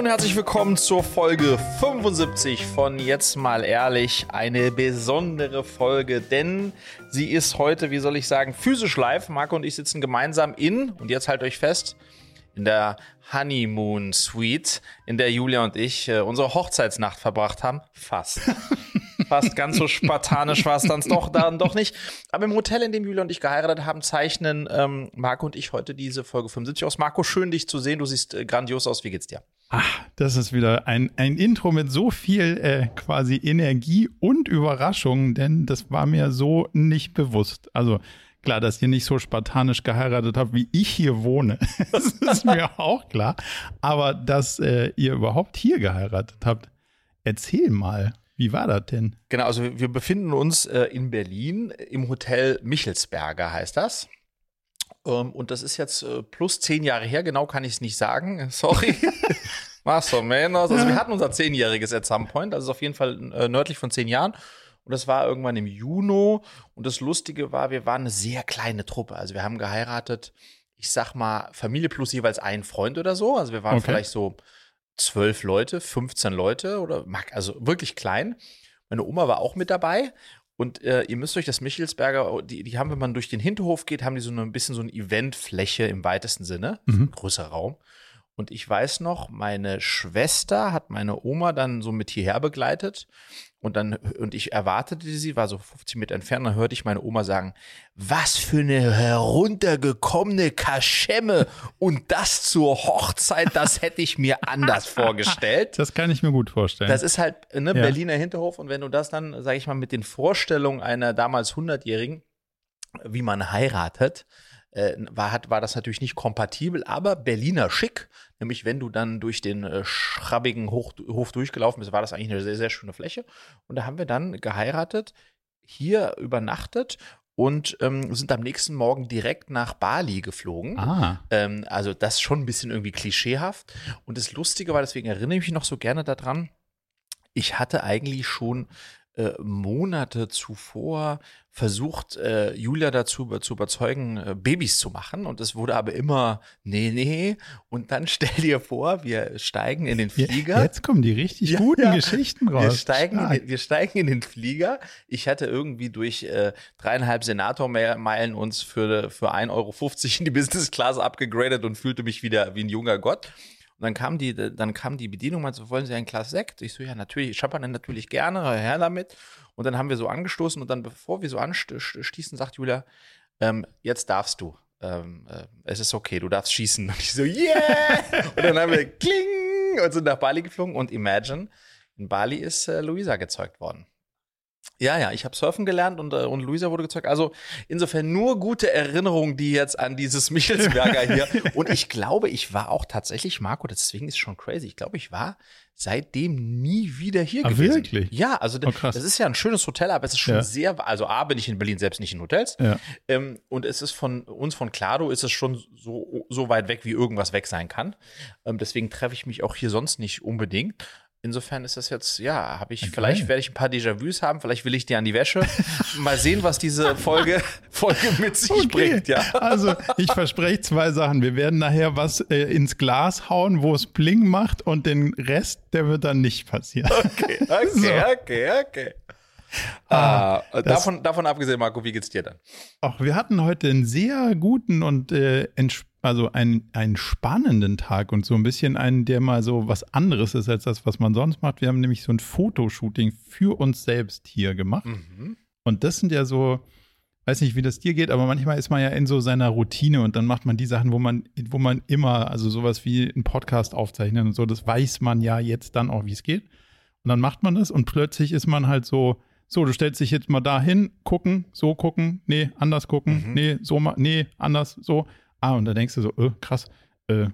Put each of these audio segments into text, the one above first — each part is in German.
und herzlich willkommen zur Folge 75 von Jetzt mal ehrlich. Eine besondere Folge, denn sie ist heute, wie soll ich sagen, physisch live. Marco und ich sitzen gemeinsam in, und jetzt halt euch fest, in der Honeymoon Suite, in der Julia und ich äh, unsere Hochzeitsnacht verbracht haben. Fast. Fast ganz so spartanisch war es dann doch, dann doch nicht. Aber im Hotel, in dem Julia und ich geheiratet haben, zeichnen ähm, Marco und ich heute diese Folge 75 aus. Marco, schön dich zu sehen. Du siehst äh, grandios aus. Wie geht's dir? Ach, das ist wieder ein, ein Intro mit so viel äh, quasi Energie und Überraschung, denn das war mir so nicht bewusst. Also klar, dass ihr nicht so spartanisch geheiratet habt, wie ich hier wohne. das ist mir auch klar. Aber dass äh, ihr überhaupt hier geheiratet habt, erzähl mal. Wie war das denn? Genau, also wir befinden uns äh, in Berlin im Hotel Michelsberger, heißt das. Ähm, und das ist jetzt äh, plus zehn Jahre her, genau kann ich es nicht sagen. Sorry. Más o menos. Also wir hatten unser zehnjähriges at some point, also auf jeden Fall äh, nördlich von zehn Jahren. Und das war irgendwann im Juni. Und das Lustige war, wir waren eine sehr kleine Truppe. Also wir haben geheiratet, ich sag mal, Familie plus jeweils ein Freund oder so. Also wir waren okay. vielleicht so zwölf Leute, 15 Leute oder also wirklich klein. Meine Oma war auch mit dabei. Und äh, ihr müsst euch das Michelsberger, die, die haben, wenn man durch den Hinterhof geht, haben die so ein bisschen so eine Eventfläche im weitesten Sinne, mhm. so ein größer Raum. Und ich weiß noch, meine Schwester hat meine Oma dann so mit hierher begleitet. Und dann, und ich erwartete sie, war so 50 Meter entfernt, dann hörte ich meine Oma sagen, was für eine heruntergekommene Kaschemme und das zur Hochzeit, das hätte ich mir anders vorgestellt. Das kann ich mir gut vorstellen. Das ist halt ne, ja. Berliner Hinterhof und wenn du das dann, sag ich mal, mit den Vorstellungen einer damals 100-Jährigen, wie man heiratet, äh, war, hat, war das natürlich nicht kompatibel, aber Berliner schick. Nämlich, wenn du dann durch den äh, schrabbigen Hoch, Hof durchgelaufen bist, war das eigentlich eine sehr, sehr schöne Fläche. Und da haben wir dann geheiratet, hier übernachtet und ähm, sind am nächsten Morgen direkt nach Bali geflogen. Ah. Ähm, also das schon ein bisschen irgendwie klischeehaft. Und das Lustige war, deswegen erinnere ich mich noch so gerne daran, ich hatte eigentlich schon äh, Monate zuvor versucht, äh, Julia dazu zu überzeugen, äh, Babys zu machen. Und es wurde aber immer, nee, nee. Und dann stell dir vor, wir steigen in den Flieger. Jetzt kommen die richtig guten ja, Geschichten raus. Wir steigen, in den, wir steigen in den Flieger. Ich hatte irgendwie durch äh, dreieinhalb Senatormeilen uns für, für 1,50 Euro in die Business Class abgegradet und fühlte mich wieder wie ein junger Gott. Und dann kam die, dann kam die Bedienung, meinte, wollen Sie ein Glas Sekt? Ich so, ja, natürlich, Champagner natürlich gerne, her damit. Und dann haben wir so angestoßen und dann, bevor wir so anstießen, sagt Julia, ähm, jetzt darfst du. Ähm, äh, es ist okay, du darfst schießen. Und ich so, yeah! und dann haben wir kling und sind nach Bali geflogen und imagine, in Bali ist äh, Luisa gezeugt worden. Ja, ja, ich habe Surfen gelernt und, äh, und Luisa wurde gezeugt. Also insofern nur gute Erinnerungen, die jetzt an dieses Michelsberger hier. und ich glaube, ich war auch tatsächlich, Marco, deswegen ist schon crazy. Ich glaube, ich war seitdem nie wieder hier ah, gewesen. Wirklich? Ja, also oh, das ist ja ein schönes Hotel, aber es ist schon ja. sehr, also A, bin ich in Berlin selbst nicht in Hotels. Ja. Ähm, und es ist von uns, von Clado, ist es schon so, so weit weg, wie irgendwas weg sein kann. Ähm, deswegen treffe ich mich auch hier sonst nicht unbedingt. Insofern ist das jetzt, ja, habe ich, okay. vielleicht werde ich ein paar Déjà-vus haben, vielleicht will ich dir an die Wäsche. Mal sehen, was diese Folge, Folge mit sich okay. bringt, ja. Also, ich verspreche zwei Sachen. Wir werden nachher was äh, ins Glas hauen, wo es Bling macht und den Rest, der wird dann nicht passieren. Okay, okay, so. okay, okay. Ah, ah davon, davon abgesehen, Marco, wie geht's dir dann? Ach, wir hatten heute einen sehr guten und äh, also einen, einen spannenden Tag und so ein bisschen einen, der mal so was anderes ist als das, was man sonst macht. Wir haben nämlich so ein Fotoshooting für uns selbst hier gemacht. Mhm. Und das sind ja so, weiß nicht, wie das dir geht, aber manchmal ist man ja in so seiner Routine und dann macht man die Sachen, wo man, wo man immer, also sowas wie einen Podcast aufzeichnen und so, das weiß man ja jetzt dann auch, wie es geht. Und dann macht man das und plötzlich ist man halt so, so, du stellst dich jetzt mal dahin, gucken, so gucken, nee, anders gucken, mhm. nee, so, nee, anders, so. Ah, und da denkst du so, äh, krass, äh,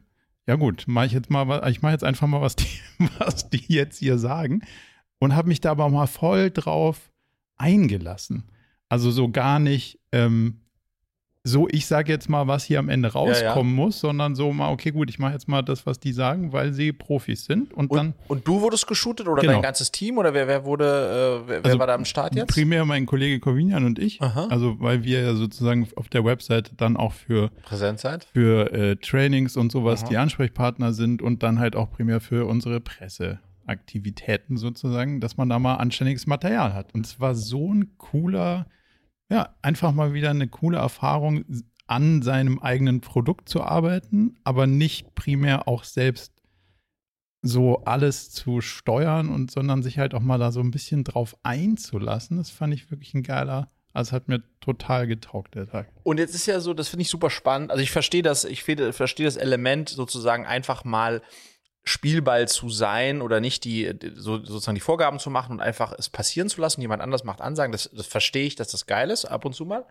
ja gut, mache ich jetzt mal, ich mache jetzt einfach mal, was die, was die jetzt hier sagen. Und habe mich da aber mal voll drauf eingelassen. Also so gar nicht, ähm, so, ich sage jetzt mal, was hier am Ende rauskommen Ja, muss, sondern so mal, okay, gut, ich mache jetzt mal das, was die sagen, weil sie Profis sind. Und, Und, dann und du wurdest geshootet oder Genau. dein ganzes Team oder wer, wer wurde, äh, wer, Also war da am Start jetzt? primär mein Kollege Corvinian und ich. Aha. Also, weil wir ja sozusagen auf der Webseite dann auch für Präsenzzeit? für äh, Trainings und sowas Aha. die Ansprechpartner sind und dann halt auch primär für unsere Presseaktivitäten sozusagen, dass man da mal anständiges Material hat. Und es war so ein cooler, ja, einfach mal wieder eine coole Erfahrung, an seinem eigenen Produkt zu arbeiten, aber nicht primär auch selbst so alles zu steuern und sondern sich halt auch mal da so ein bisschen drauf einzulassen. Das fand ich wirklich ein geiler, also hat mir total getaugt, der Tag. Und jetzt ist ja so, das finde ich super spannend. Also ich verstehe das, ich verstehe das Element sozusagen einfach mal Spielball zu sein oder nicht die so, sozusagen die Vorgaben zu machen und einfach es passieren zu lassen. Jemand anders macht Ansagen. Das, das verstehe ich, dass das geil ist ab und zu mal.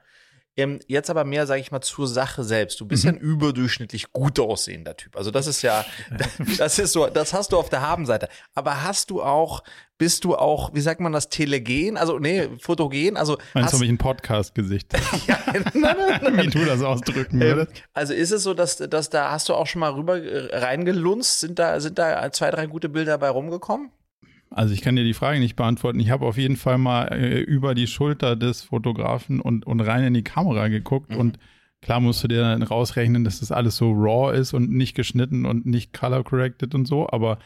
Ähm, jetzt aber mehr, sage ich mal, zur Sache selbst. Du bist ja ein überdurchschnittlich gut aussehender Typ. Also das ist ja, das ist so, das hast du auf der Habenseite. Aber hast du auch, bist du auch, wie sagt man das, telegen? Also nee, fotogen? Also Meinst du, hast, ob ich ein Podcast-Gesicht ja, nein, nein, wie du das ausdrücken ähm, würdest? also ist es so, dass, dass da hast du auch schon mal rüber äh, reingelunzt? Sind da, sind da zwei, drei gute Bilder bei rumgekommen? Also ich kann dir die Frage nicht beantworten. Ich habe auf jeden Fall mal äh, über die Schulter des Fotografen und, und rein in die Kamera geguckt Mhm. und klar musst du dir dann rausrechnen, dass das alles so raw ist und nicht geschnitten und nicht color corrected und so, aber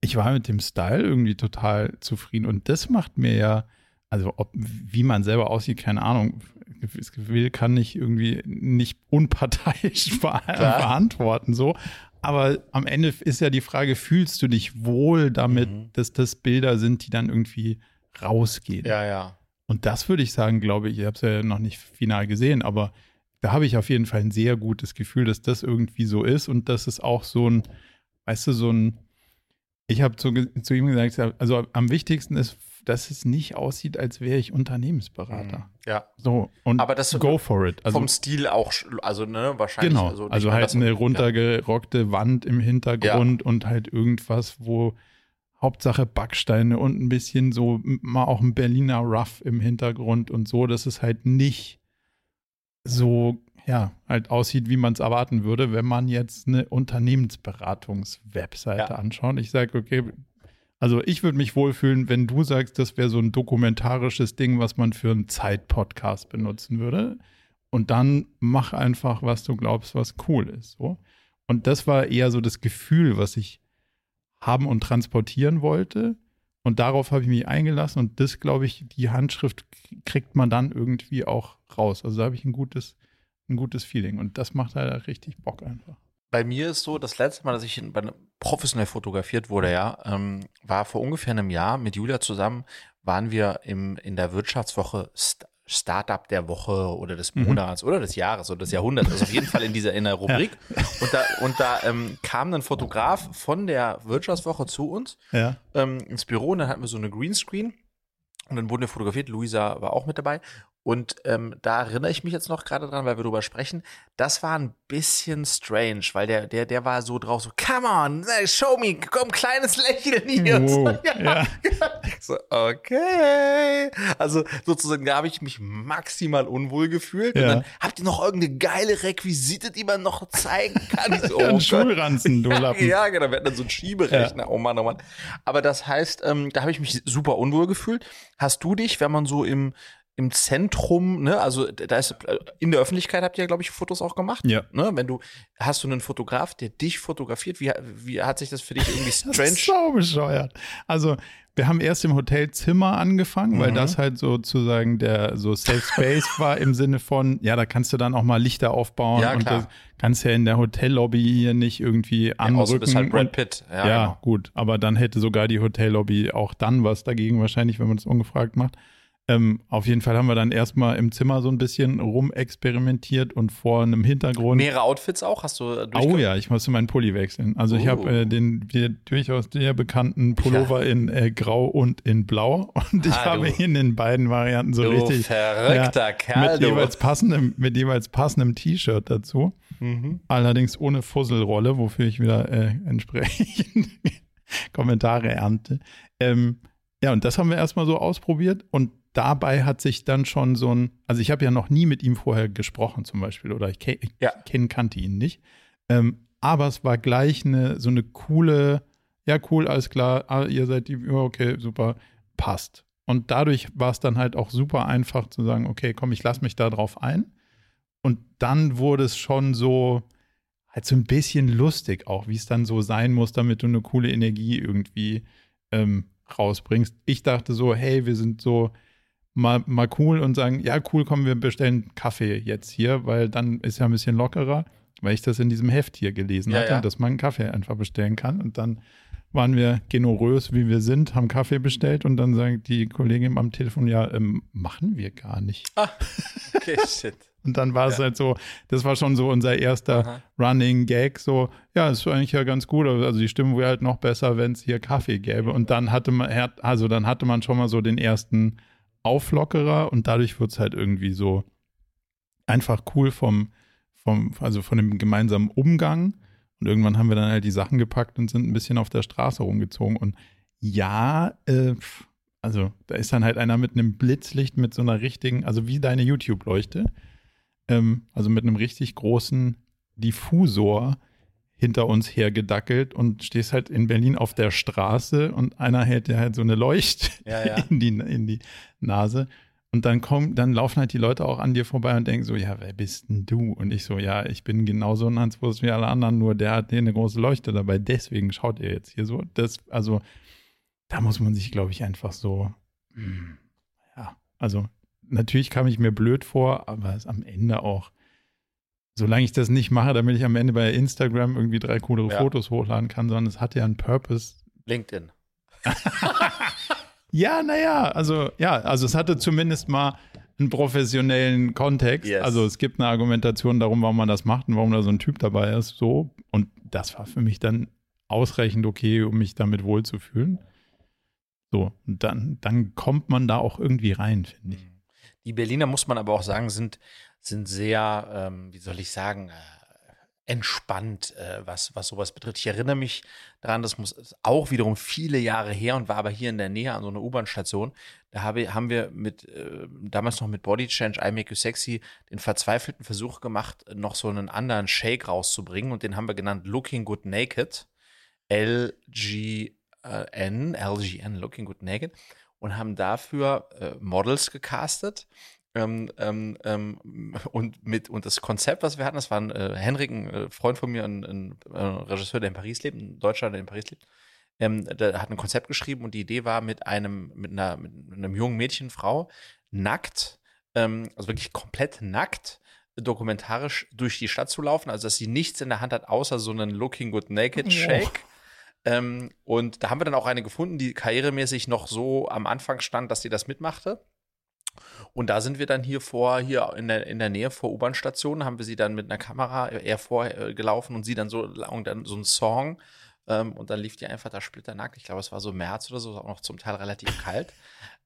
ich war mit dem Style irgendwie total zufrieden und das macht mir ja, also ob, wie man selber aussieht, keine Ahnung. Gefühl kann ich irgendwie nicht unparteiisch be beantworten, so. Aber am Ende ist ja die Frage, fühlst du dich wohl damit, Mhm. dass das Bilder sind, die dann irgendwie rausgehen? Ja, ja. Und das würde ich sagen, glaube ich, ich habe es ja noch nicht final gesehen, aber da habe ich auf jeden Fall ein sehr gutes Gefühl, dass das irgendwie so ist und dass es auch so ein, weißt du, so ein, ich habe zu, zu ihm gesagt, also am wichtigsten ist, dass es nicht aussieht, als wäre ich Unternehmensberater. Ja. So, und Aber das- go for it. Also, Vom Stil auch, also ne, wahrscheinlich. genau, Also, also, halt eine runtergerockte Wand im Hintergrund und halt irgendwas, wo Hauptsache Backsteine und ein bisschen so mal auch ein Berliner Rough im Hintergrund und so, dass es halt nicht so, ja, halt aussieht, wie man es erwarten würde, wenn man jetzt eine Unternehmensberatungs-Webseite Ja. anschaut. Ich sage, okay, also ich würde mich wohlfühlen, wenn du sagst, das wäre so ein dokumentarisches Ding, was man für einen Zeit-Podcast benutzen würde. Und dann mach einfach, was du glaubst, was cool ist. So. Und das war eher so das Gefühl, was ich haben und transportieren wollte. Und darauf habe ich mich eingelassen. Und das, glaube ich, die Handschrift kriegt man dann irgendwie auch raus. Also da habe ich ein gutes, ein gutes Feeling. Und das macht halt richtig Bock einfach. Bei mir ist so, das letzte Mal, dass ich professionell fotografiert wurde, ja, ähm, war vor ungefähr einem Jahr mit Julia zusammen, waren wir im, in der Wirtschaftswoche St Startup der Woche oder des Mhm. Monats oder des Jahres oder des Jahrhunderts. Also auf jeden Fall in dieser in der Rubrik. Und da, und da ähm, kam ein Fotograf von der Wirtschaftswoche zu uns Ja. ähm, ins Büro und dann hatten wir so eine Greenscreen und dann wurden wir fotografiert. Luisa war auch mit dabei. Und ähm, da erinnere ich mich jetzt noch gerade dran, weil wir drüber sprechen. Das war ein bisschen strange, weil der, der, der war so drauf, so, come on, show me, komm, kleines Lächeln hier. Wow. Ja. Ich so, okay. Also sozusagen, da habe ich mich maximal unwohl gefühlt. Und Ja. dann habt ihr noch irgendeine geile Requisite, die man noch zeigen kann? So, Ein oh. Schulranzen, du Lappen. Ja, genau. Wir hatten dann so einen Schieberechner. Oh Mann, oh Mann. Aber das heißt, ähm, da habe ich mich super unwohl gefühlt. Hast du dich, wenn man so im, im Zentrum, ne, also da ist äh, in der Öffentlichkeit habt ihr ja, glaube ich, Fotos auch gemacht. Ja. Ne, wenn du, hast du einen Fotograf, der dich fotografiert? Wie, wie hat sich das für dich irgendwie Das strange? ist so bescheuert. Also, wir haben erst im Hotelzimmer angefangen, weil Mhm. das halt sozusagen der so Safe Space war im Sinne von, ja, da kannst du dann auch mal Lichter aufbauen Ja, und das kannst ja in der Hotellobby hier nicht irgendwie Ja, außer anrücken. bist halt Brad Pitt. Ja, Ja, genau. gut, aber dann hätte sogar die Hotellobby auch dann was dagegen wahrscheinlich, wenn man das ungefragt macht. Ähm, auf jeden Fall haben wir dann erstmal im Zimmer so ein bisschen rumexperimentiert und vor einem Hintergrund. Mehrere Outfits auch? Hast du äh, Oh ja, ich musste meinen Pulli wechseln. Also ich Oh. habe äh, den dir durchaus sehr bekannten Pullover in äh, Grau und in Blau und ich Ah, habe du- in den beiden Varianten so Du richtig verrückter ja, Kerl, mit du. jeweils passendem mit jeweils passendem T-Shirt dazu. Mhm. Allerdings ohne Fusselrolle, wofür ich wieder äh, entsprechend Kommentare ernte. Ähm, ja, und das haben wir erstmal so ausprobiert und dabei hat sich dann schon so ein, also ich habe ja noch nie mit ihm vorher gesprochen zum Beispiel oder ich, ke Ja. kenn, kannte ihn nicht. Ähm, aber es war gleich eine, so eine coole, ja cool, alles klar, ah, ihr seid die, okay, super, passt. Und dadurch war es dann halt auch super einfach zu sagen, okay, komm, ich lasse mich da drauf ein. Und dann wurde es schon so, halt so ein bisschen lustig auch, wie es dann so sein muss, damit du eine coole Energie irgendwie ähm, rausbringst. Ich dachte so, hey, wir sind so mal, mal cool und sagen, ja, cool, komm, wir bestellen Kaffee jetzt hier, weil dann ist ja ein bisschen lockerer, weil ich das in diesem Heft hier gelesen Ja, hatte, ja. dass man einen Kaffee einfach bestellen kann. Und dann waren wir generös, wie wir sind, haben Kaffee bestellt und dann sagt die Kollegin am Telefon, ja, ähm, machen wir gar nicht. Ah, okay, shit. Und dann war es Ja. halt so, das war schon so unser erster Aha. Running Gag, so, ja, ist eigentlich ja ganz gut, aber also die Stimmung wäre halt noch besser, wenn es hier Kaffee gäbe. Und dann hatte man, also dann hatte man schon mal so den ersten Auflockerer und dadurch wird es halt irgendwie so einfach cool vom, vom, also von dem gemeinsamen Umgang. Und irgendwann haben wir dann halt die Sachen gepackt und sind ein bisschen auf der Straße rumgezogen. Und ja, äh, also da ist dann halt einer mit einem Blitzlicht, mit so einer richtigen, also wie deine YouTube-Leuchte, ähm, also mit einem richtig großen Diffusor hinter uns hergedackelt und stehst halt in Berlin auf der Straße und einer hält dir halt so eine Leuchte Ja, ja. in, die, in die Nase. Und dann kommen, dann laufen halt die Leute auch an dir vorbei und denken so, ja, wer bist denn du? Und ich so, ja, ich bin genauso ein Hanswurst wie alle anderen, nur der hat hier eine große Leuchte dabei. Deswegen schaut ihr jetzt hier so. Das, also, da muss man sich, glaube ich, einfach so, hm, ja, also natürlich kam ich mir blöd vor, aber es am Ende auch, solange ich das nicht mache, damit ich am Ende bei Instagram irgendwie drei coolere Ja. Fotos hochladen kann, sondern es hat ja einen Purpose, LinkedIn. ja, naja, also ja, also es hatte zumindest mal einen professionellen Kontext. Yes. Also es gibt eine Argumentation darum, warum man das macht und warum da so ein Typ dabei ist. So. Und das war für mich dann ausreichend okay, um mich damit wohlzufühlen. So, und dann, dann kommt man da auch irgendwie rein, finde ich. Die Berliner, muss man aber auch sagen, sind, sind sehr, ähm, wie soll ich sagen, äh, entspannt, äh, was, was sowas betrifft. Ich erinnere mich daran, das muss auch wiederum viele Jahre her und war aber hier in der Nähe an so einer U-Bahn-Station. Da habe, haben wir mit, äh, damals noch mit Body Change, I Make You Sexy, den verzweifelten Versuch gemacht, noch so einen anderen Shake rauszubringen und den haben wir genannt Looking Good Naked. LGN, LGN, Looking Good Naked. Und haben dafür äh, Models gecastet. Ähm, ähm, ähm, und mit und das Konzept, was wir hatten, das war ein äh, Henrik, ein äh, Freund von mir, ein, ein äh, Regisseur, der in Paris lebt, ein Deutscher, der in Paris lebt, ähm, der hat ein Konzept geschrieben und die Idee war mit einem, mit einer, mit einem jungen Mädchen, Frau, nackt, ähm, also wirklich komplett nackt, dokumentarisch durch die Stadt zu laufen, also dass sie nichts in der Hand hat, außer so einen Looking Good Naked Oh. Shake. Ähm, und da haben wir dann auch eine gefunden, die karrieremäßig noch so am Anfang stand, dass sie das mitmachte. Und da sind wir dann hier vor, hier in der, in der Nähe vor U-Bahn-Stationen, haben wir sie dann mit einer Kamera eher vorgelaufen und sie dann so, und dann so ein Song. Ähm, und dann lief die einfach da splitternackt. Ich glaube, es war so März oder so, auch noch zum Teil relativ kalt.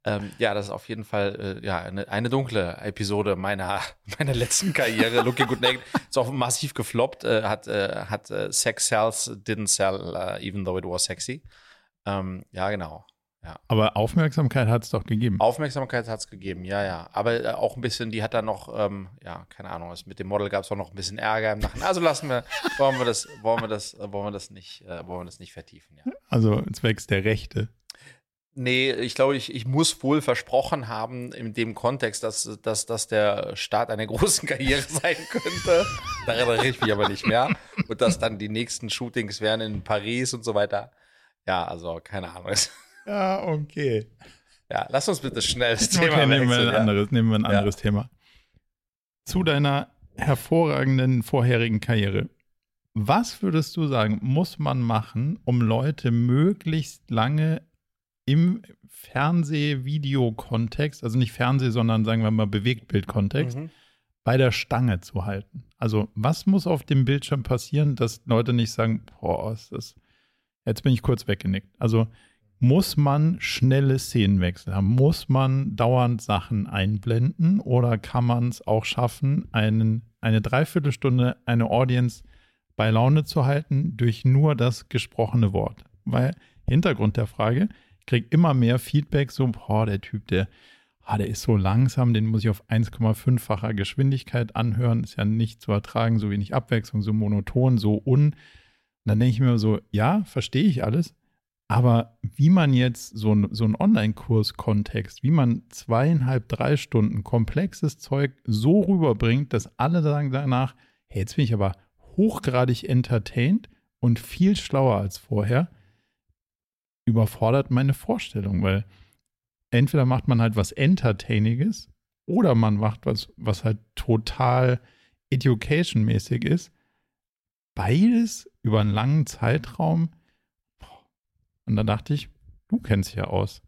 Ähm, ja, das ist auf jeden Fall äh, ja, eine, eine dunkle Episode meiner, meiner letzten Karriere. Looking Good Naked ist auch massiv gefloppt, äh, hat, äh, hat äh, Sex Sells, didn't sell, uh, even though it was sexy. Ähm, ja, genau. Aber Aufmerksamkeit hat es doch gegeben. Aufmerksamkeit hat es gegeben, ja, ja. Aber äh, auch ein bisschen, die hat dann noch, ähm, ja, keine Ahnung, mit dem Model gab es auch noch ein bisschen Ärger im Nachhinein. Also lassen wir, wollen wir das, wollen wir das, äh, wollen wir das nicht, äh, wollen wir das nicht vertiefen, ja. Also zwecks der Rechte. Nee, ich glaube, ich, ich muss wohl versprochen haben, in dem Kontext, dass, dass, dass der Start einer großen Karriere sein könnte. Daran erinnere ich mich aber nicht mehr. Und dass dann die nächsten Shootings wären in Paris und so weiter. Ja, also keine Ahnung. Ja, okay. Ja, lass uns bitte schnell das Thema Okay, nehmen wir ein ja. anderes, nehmen wir ein Ja. anderes Thema. Zu deiner hervorragenden vorherigen Karriere. Was würdest du sagen, muss man machen, um Leute möglichst lange im Fernseh-Video-Kontext, also nicht Fernseh, sondern sagen wir mal Bewegtbild-Kontext, Mhm. bei der Stange zu halten? Also, was muss auf dem Bildschirm passieren, dass Leute nicht sagen, boah, ist das, jetzt bin ich kurz weggenickt. Also, muss man schnelle Szenenwechsel haben? Muss man dauernd Sachen einblenden oder kann man es auch schaffen, einen, eine Dreiviertelstunde eine Audience bei Laune zu halten durch nur das gesprochene Wort? Weil Hintergrund der Frage, ich kriege immer mehr Feedback, so, boah, der Typ, der ah, der ist so langsam, den muss ich auf 1,5-facher Geschwindigkeit anhören, ist ja nicht zu ertragen, so wenig Abwechslung, so monoton, so un. Und dann denke ich mir so, ja, verstehe ich alles, aber wie man jetzt so, so einen Online-Kurs-Kontext, wie man zweieinhalb, drei Stunden komplexes Zeug so rüberbringt, dass alle sagen danach, hey, jetzt bin ich aber hochgradig entertained und viel schlauer als vorher, überfordert meine Vorstellung, weil entweder macht man halt was Entertainiges oder man macht was, was halt total education-mäßig ist. Beides über einen langen Zeitraum. Und dann dachte ich, du kennst dich ja aus.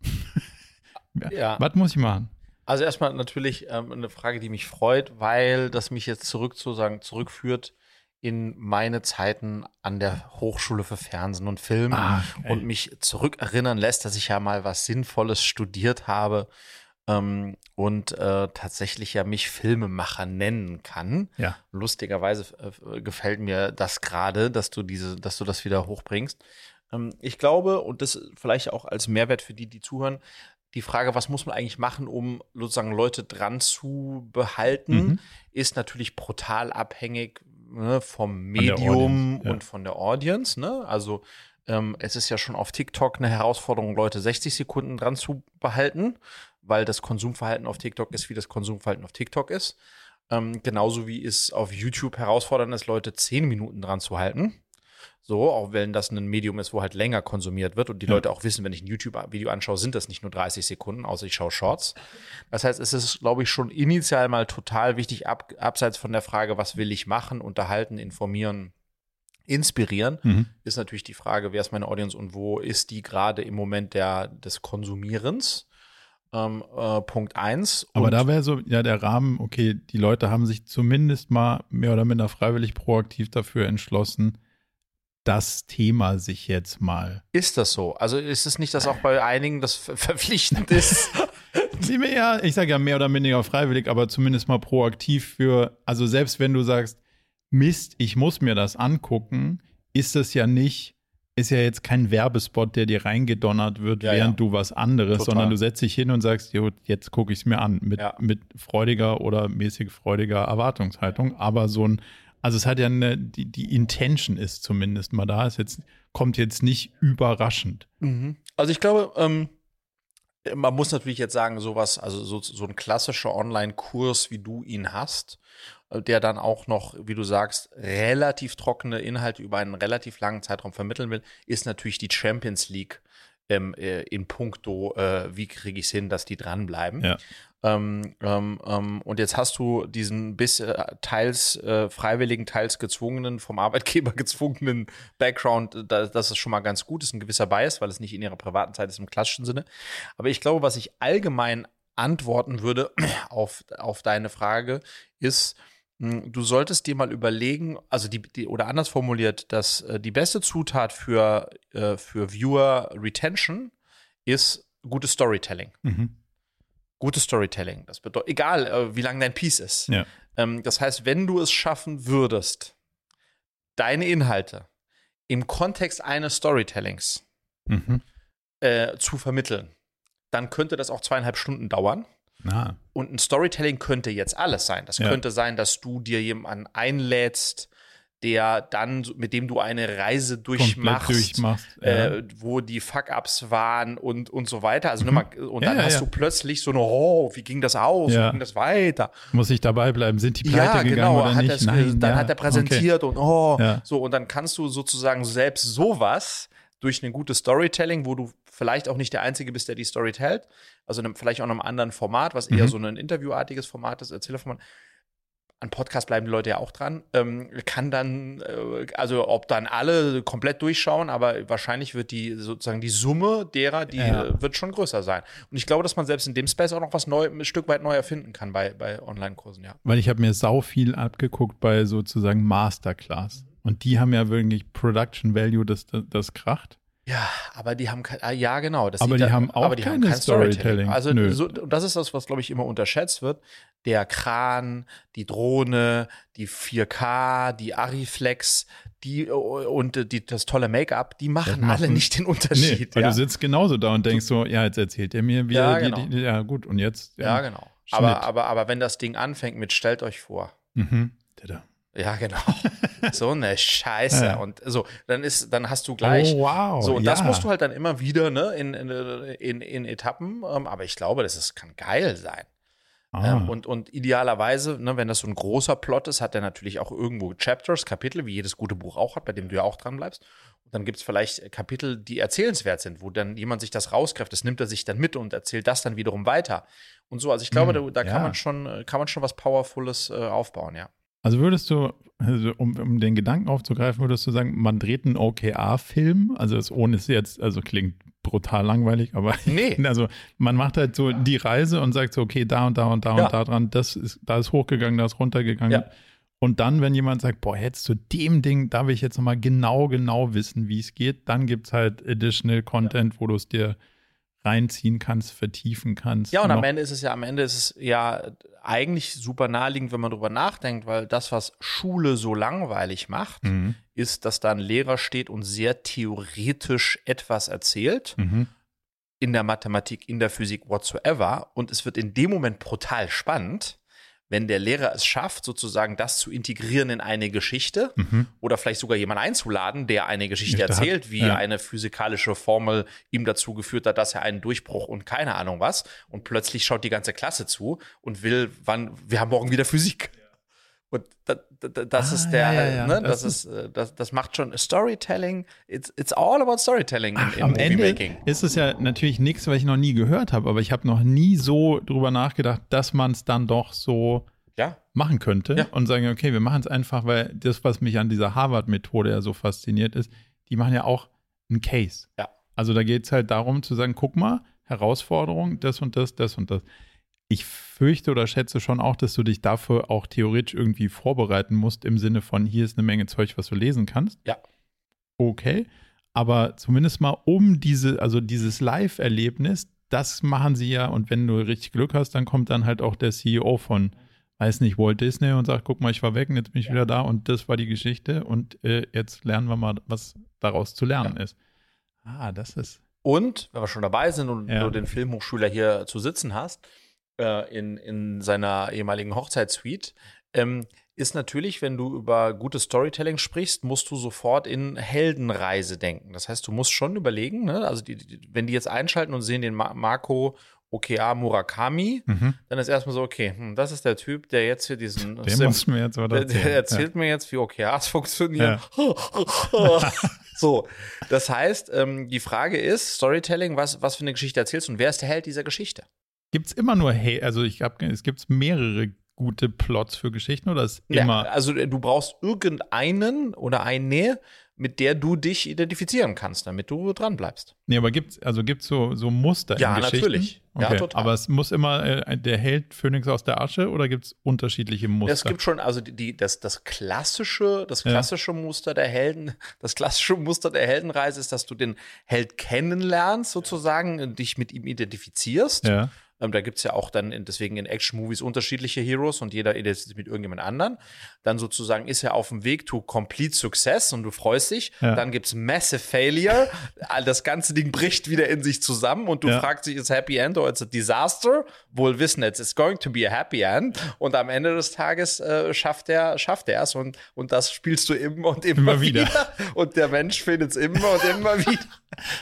ja. Was muss ich machen? Also erstmal natürlich ähm, eine Frage, die mich freut, weil das mich jetzt zurück zu sagen, zurückführt in meine Zeiten an der Hochschule für Fernsehen und Film ah, und mich zurückerinnern lässt, dass ich ja mal was Sinnvolles studiert habe ähm, und äh, tatsächlich ja mich Filmemacher nennen kann. Ja. Lustigerweise äh, gefällt mir das gerade, dass du diese, dass du das wieder hochbringst. Ähm, ich glaube, und das vielleicht auch als Mehrwert für die, die zuhören, die Frage, was muss man eigentlich machen, um sozusagen Leute dran zu behalten, mhm. ist natürlich brutal abhängig, ne, vom Medium ja. und von der Audience. Ne? Also ähm, es ist ja schon auf TikTok eine Herausforderung, Leute 60 Sekunden dran zu behalten, weil das Konsumverhalten auf TikTok ist, wie das Konsumverhalten auf TikTok ist. Ähm, genauso wie es auf YouTube herausfordernd ist, Leute 10 Minuten dran zu halten. So, auch wenn das ein Medium ist, wo halt länger konsumiert wird und die ja. Leute auch wissen, wenn ich ein YouTube-Video anschaue, sind das nicht nur 30 Sekunden, außer ich schaue Shorts. Das heißt, es ist, glaube ich, schon initial mal total wichtig, ab, abseits von der Frage, was will ich machen, unterhalten, informieren, inspirieren, mhm. ist natürlich die Frage, wer ist meine Audience und wo ist die gerade im Moment der, des Konsumierens. Ähm, äh, Punkt eins. Aber da wäre so, ja, der Rahmen, okay, die Leute haben sich zumindest mal mehr oder minder freiwillig proaktiv dafür entschlossen, das Thema sich jetzt mal. Ist das so? Also ist es nicht, dass auch bei einigen das verpflichtend ist? ja, ich sage ja mehr oder weniger freiwillig, aber zumindest mal proaktiv für, also selbst wenn du sagst, Mist, ich muss mir das angucken, ist das ja nicht, ist ja jetzt kein Werbespot, der dir reingedonnert wird, ja, während ja. du was anderes, Total. sondern du setzt dich hin und sagst, jo, jetzt gucke ich es mir an, mit, ja. mit freudiger oder mäßig freudiger Erwartungshaltung, aber so ein also es hat ja eine, die, die Intention ist zumindest mal da. Es jetzt, kommt jetzt nicht überraschend. Mhm. Also ich glaube, ähm, man muss natürlich jetzt sagen, sowas, also so, so ein klassischer Online-Kurs, wie du ihn hast, äh, der dann auch noch, wie du sagst, relativ trockene Inhalte über einen relativ langen Zeitraum vermitteln will, ist natürlich die Champions League ähm, äh, in puncto, äh, wie kriege ich es hin, dass die dranbleiben. Ja. Ähm, ähm, ähm, und jetzt hast du diesen bis äh, teils äh, freiwilligen, teils gezwungenen, vom Arbeitgeber gezwungenen Background, äh, da, das ist schon mal ganz gut, ist ein gewisser Bias, weil es nicht in ihrer privaten Zeit ist im klassischen Sinne. Aber ich glaube, was ich allgemein antworten würde auf, auf deine Frage, ist, Du solltest dir mal überlegen, also die, die oder anders formuliert, dass äh, die beste Zutat für, äh, für Viewer Retention ist gutes Storytelling. Mhm. Gutes Storytelling. Das bedeutet, egal äh, wie lang dein Piece ist. Ja. Ähm, das heißt, wenn du es schaffen würdest, deine Inhalte im Kontext eines Storytellings mhm. äh, zu vermitteln, dann könnte das auch zweieinhalb Stunden dauern. Ah. Und ein Storytelling könnte jetzt alles sein. Das ja. könnte sein, dass du dir jemanden einlädst, der dann, mit dem du eine Reise durchmachst, durchmachst äh, wo die Fuck-Ups waren und, und so weiter. Also mhm. mal, und dann ja, hast ja. du plötzlich so eine, oh, wie ging das aus? Wie ging das weiter? Muss ich dabei bleiben? Sind die pleite ja, gegangen genau, oder hat nicht? Das, Nein, dann hat er präsentiert okay. und oh, so und dann kannst du sozusagen selbst sowas durch ein gutes Storytelling, wo du vielleicht auch nicht der Einzige bist, der die Story tellt, also einem, vielleicht auch in einem anderen Format, was eher mhm. so ein interviewartiges Format ist, Erzählerformat, an Podcast bleiben die Leute ja auch dran, ähm, kann dann, äh, also ob dann alle komplett durchschauen, aber wahrscheinlich wird die sozusagen die Summe derer, die ja. äh, wird schon größer sein. Und ich glaube, dass man selbst in dem Space auch noch was neu, ein Stück weit neu erfinden kann bei, bei Online-Kursen, ja. Weil ich habe mir sau viel abgeguckt bei sozusagen Masterclass. Und die haben ja wirklich Production Value, das, das, das kracht. Ja, aber die haben kein, ah, ja genau. Aber die da- haben auch die haben keine kein Storytelling. Also Nö. so, das ist das, was glaube ich immer unterschätzt wird. Der Kran, die Drohne, die 4K, die Ariflex, die äh, und äh, die, das tolle Make-up, die machen machen- alle nicht den Nee, Unterschied. weil ja. du sitzt genauso da und denkst so, ja, jetzt erzählt er mir, wie Ja, er die, genau. die, ja gut, und jetzt. ja, genau. Schnitt. Aber, aber, aber wenn das Ding anfängt mit stellt euch vor. Mhm. Tada. Ja, genau. so eine Scheiße. Ja. Und so, dann ist, dann hast du gleich. Oh, wow. So, und ja. das musst du halt dann immer wieder, ne, in, in, in, Etappen. Ähm, aber ich glaube, das ist, kann geil sein. Ah. Ähm, und, und idealerweise, ne, wenn das so ein großer Plot ist, hat er natürlich auch irgendwo Chapters, Kapitel, wie jedes gute Buch auch hat, bei dem du ja auch dran bleibst. Und dann gibt es vielleicht Kapitel, die erzählenswert sind, wo dann jemand sich das rausgreift, das nimmt er sich dann mit und erzählt das dann wiederum weiter. Und so, also ich glaube, Hm, da, da ja. kann man schon, äh, kann man schon was Powerfules äh, aufbauen, ja. Also würdest du, also um, um den Gedanken aufzugreifen, würdest du sagen, man dreht einen OKR-Film, also das ohne es jetzt, also klingt brutal langweilig, aber Nee. also man macht halt so die Reise und sagt so, okay, da und da und da Ja. und da dran, das ist, da ist hochgegangen, da ist runtergegangen. Ja. Und dann, wenn jemand sagt, boah, jetzt zu dem Ding, da will ich jetzt nochmal genau, genau wissen, wie es geht, dann gibt es halt additional Content, wo du es dir reinziehen kannst, vertiefen kannst. Ja, und am Ende ist es ja, am Ende ist es ja eigentlich super naheliegend, wenn man drüber nachdenkt, weil das, was Schule so langweilig macht, Mhm. ist, dass da ein Lehrer steht und sehr theoretisch etwas erzählt. Mhm. in der Mathematik, in der Physik, whatsoever. Und es wird in dem Moment brutal spannend, wenn der Lehrer es schafft, sozusagen das zu integrieren in eine Geschichte Mhm. oder vielleicht sogar jemanden einzuladen, der eine Geschichte hat, erzählt, wie ja. eine physikalische Formel ihm dazu geführt hat, dass er einen Durchbruch und keine Ahnung was. Und plötzlich schaut die ganze Klasse zu und will, wann, wir haben morgen wieder Physik. Und da, da, das Ah, ist der, ja, ja. Ne, Das das, ist, äh, das, das macht schon Storytelling. It's, it's all about Storytelling in, in Am Ende ist es ja natürlich nichts, was ich noch nie gehört habe, aber ich habe noch nie so drüber nachgedacht, dass man es dann doch so Ja, machen könnte Ja. und sagen, okay, wir machen es einfach, weil das, was mich an dieser Harvard-Methode ja so fasziniert ist, die machen ja auch einen Case. Ja. Also da geht es halt darum zu sagen, guck mal, Herausforderung, das und das, das und das. Ich fürchte oder schätze schon auch, dass du dich dafür auch theoretisch irgendwie vorbereiten musst, im Sinne von, hier ist eine Menge Zeug, was du lesen kannst. Ja. Okay. Aber zumindest mal um diese, also dieses Live-Erlebnis, das machen sie ja, und wenn du richtig Glück hast, dann kommt dann halt auch der CEO von, weiß nicht, Walt Disney und sagt, guck mal, ich war weg und jetzt bin ich wieder da und das war die Geschichte und äh, jetzt lernen wir mal, was daraus zu lernen ist. Ah, das ist. Und, wenn wir schon dabei sind und Ja. du den Filmhochschüler hier zu sitzen hast, äh, in, in seiner ehemaligen Hochzeitssuite, ähm, ist natürlich, wenn du über gutes Storytelling sprichst, musst du sofort in Heldenreise denken. Das heißt, du musst schon überlegen, ne? also die, die, wenn die jetzt einschalten und sehen den Ma Marco Okea Murakami, Mhm. dann ist erstmal so, okay, hm, das ist der Typ, der jetzt hier diesen Den Sim- wir jetzt aber der, der erzählt mir jetzt, wie OKRs funktionieren. so, das heißt, ähm, die Frage ist, Storytelling, was, was für eine Geschichte erzählst du und wer ist der Held dieser Geschichte? Gibt es immer nur, hey, also ich habe, es gibt mehrere gute Plots für Geschichten oder ist Ja, immer. also äh, du brauchst irgendeinen oder eine, mit der du dich identifizieren kannst, damit du dran bleibst. Nee, aber gibt's, also gibt's so, so Muster Ja, in Geschichten? natürlich. Ja, Okay. total. Aber es muss immer äh, der Held Phönix aus der Asche oder gibt's unterschiedliche Muster? Es gibt schon, also die, die, das, das klassische, das Ja. klassische Muster der Helden, das klassische Muster der Heldenreise ist, dass du den Held kennenlernst, sozusagen, und dich mit ihm identifizierst. ja. Ähm, da gibt es ja auch dann in, deswegen in Action-Movies unterschiedliche Heroes und jeder identifiziert sich mit irgendjemand anderen. Dann sozusagen ist er auf dem Weg to complete success und du freust dich. Ja. Dann gibt es massive failure. All Das ganze Ding bricht wieder in sich zusammen und du Ja. fragst dich, ist Happy End oder ist es a Disaster? Wohl wissen, it's it's going to be a happy end. Und am Ende des Tages äh, schafft er schafft er es und, und das spielst du immer und immer, Immer wieder. wieder. Und der Mensch findet es immer und immer wieder.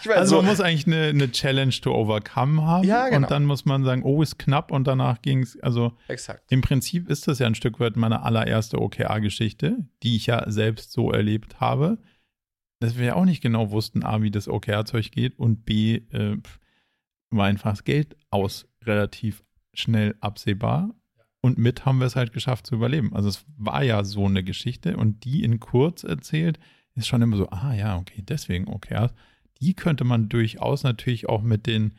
Ich meine, Also so, man muss eigentlich eine, eine Challenge to overcome haben. Ja, genau. Und dann muss man sagen, oh, ist knapp und danach ging's. Also exakt. im Prinzip ist das ja ein Stück weit meine allererste OKR-Geschichte, die ich ja selbst so erlebt habe, dass wir ja auch nicht genau wussten, A, wie das OKR-Zeug geht und B, äh, war einfach das Geld aus relativ schnell absehbar. Und mit haben wir es halt geschafft zu überleben. Also es war ja so eine Geschichte und die in kurz erzählt, ist schon immer so, ah ja, okay, deswegen OKRs. Die könnte man durchaus natürlich auch mit den,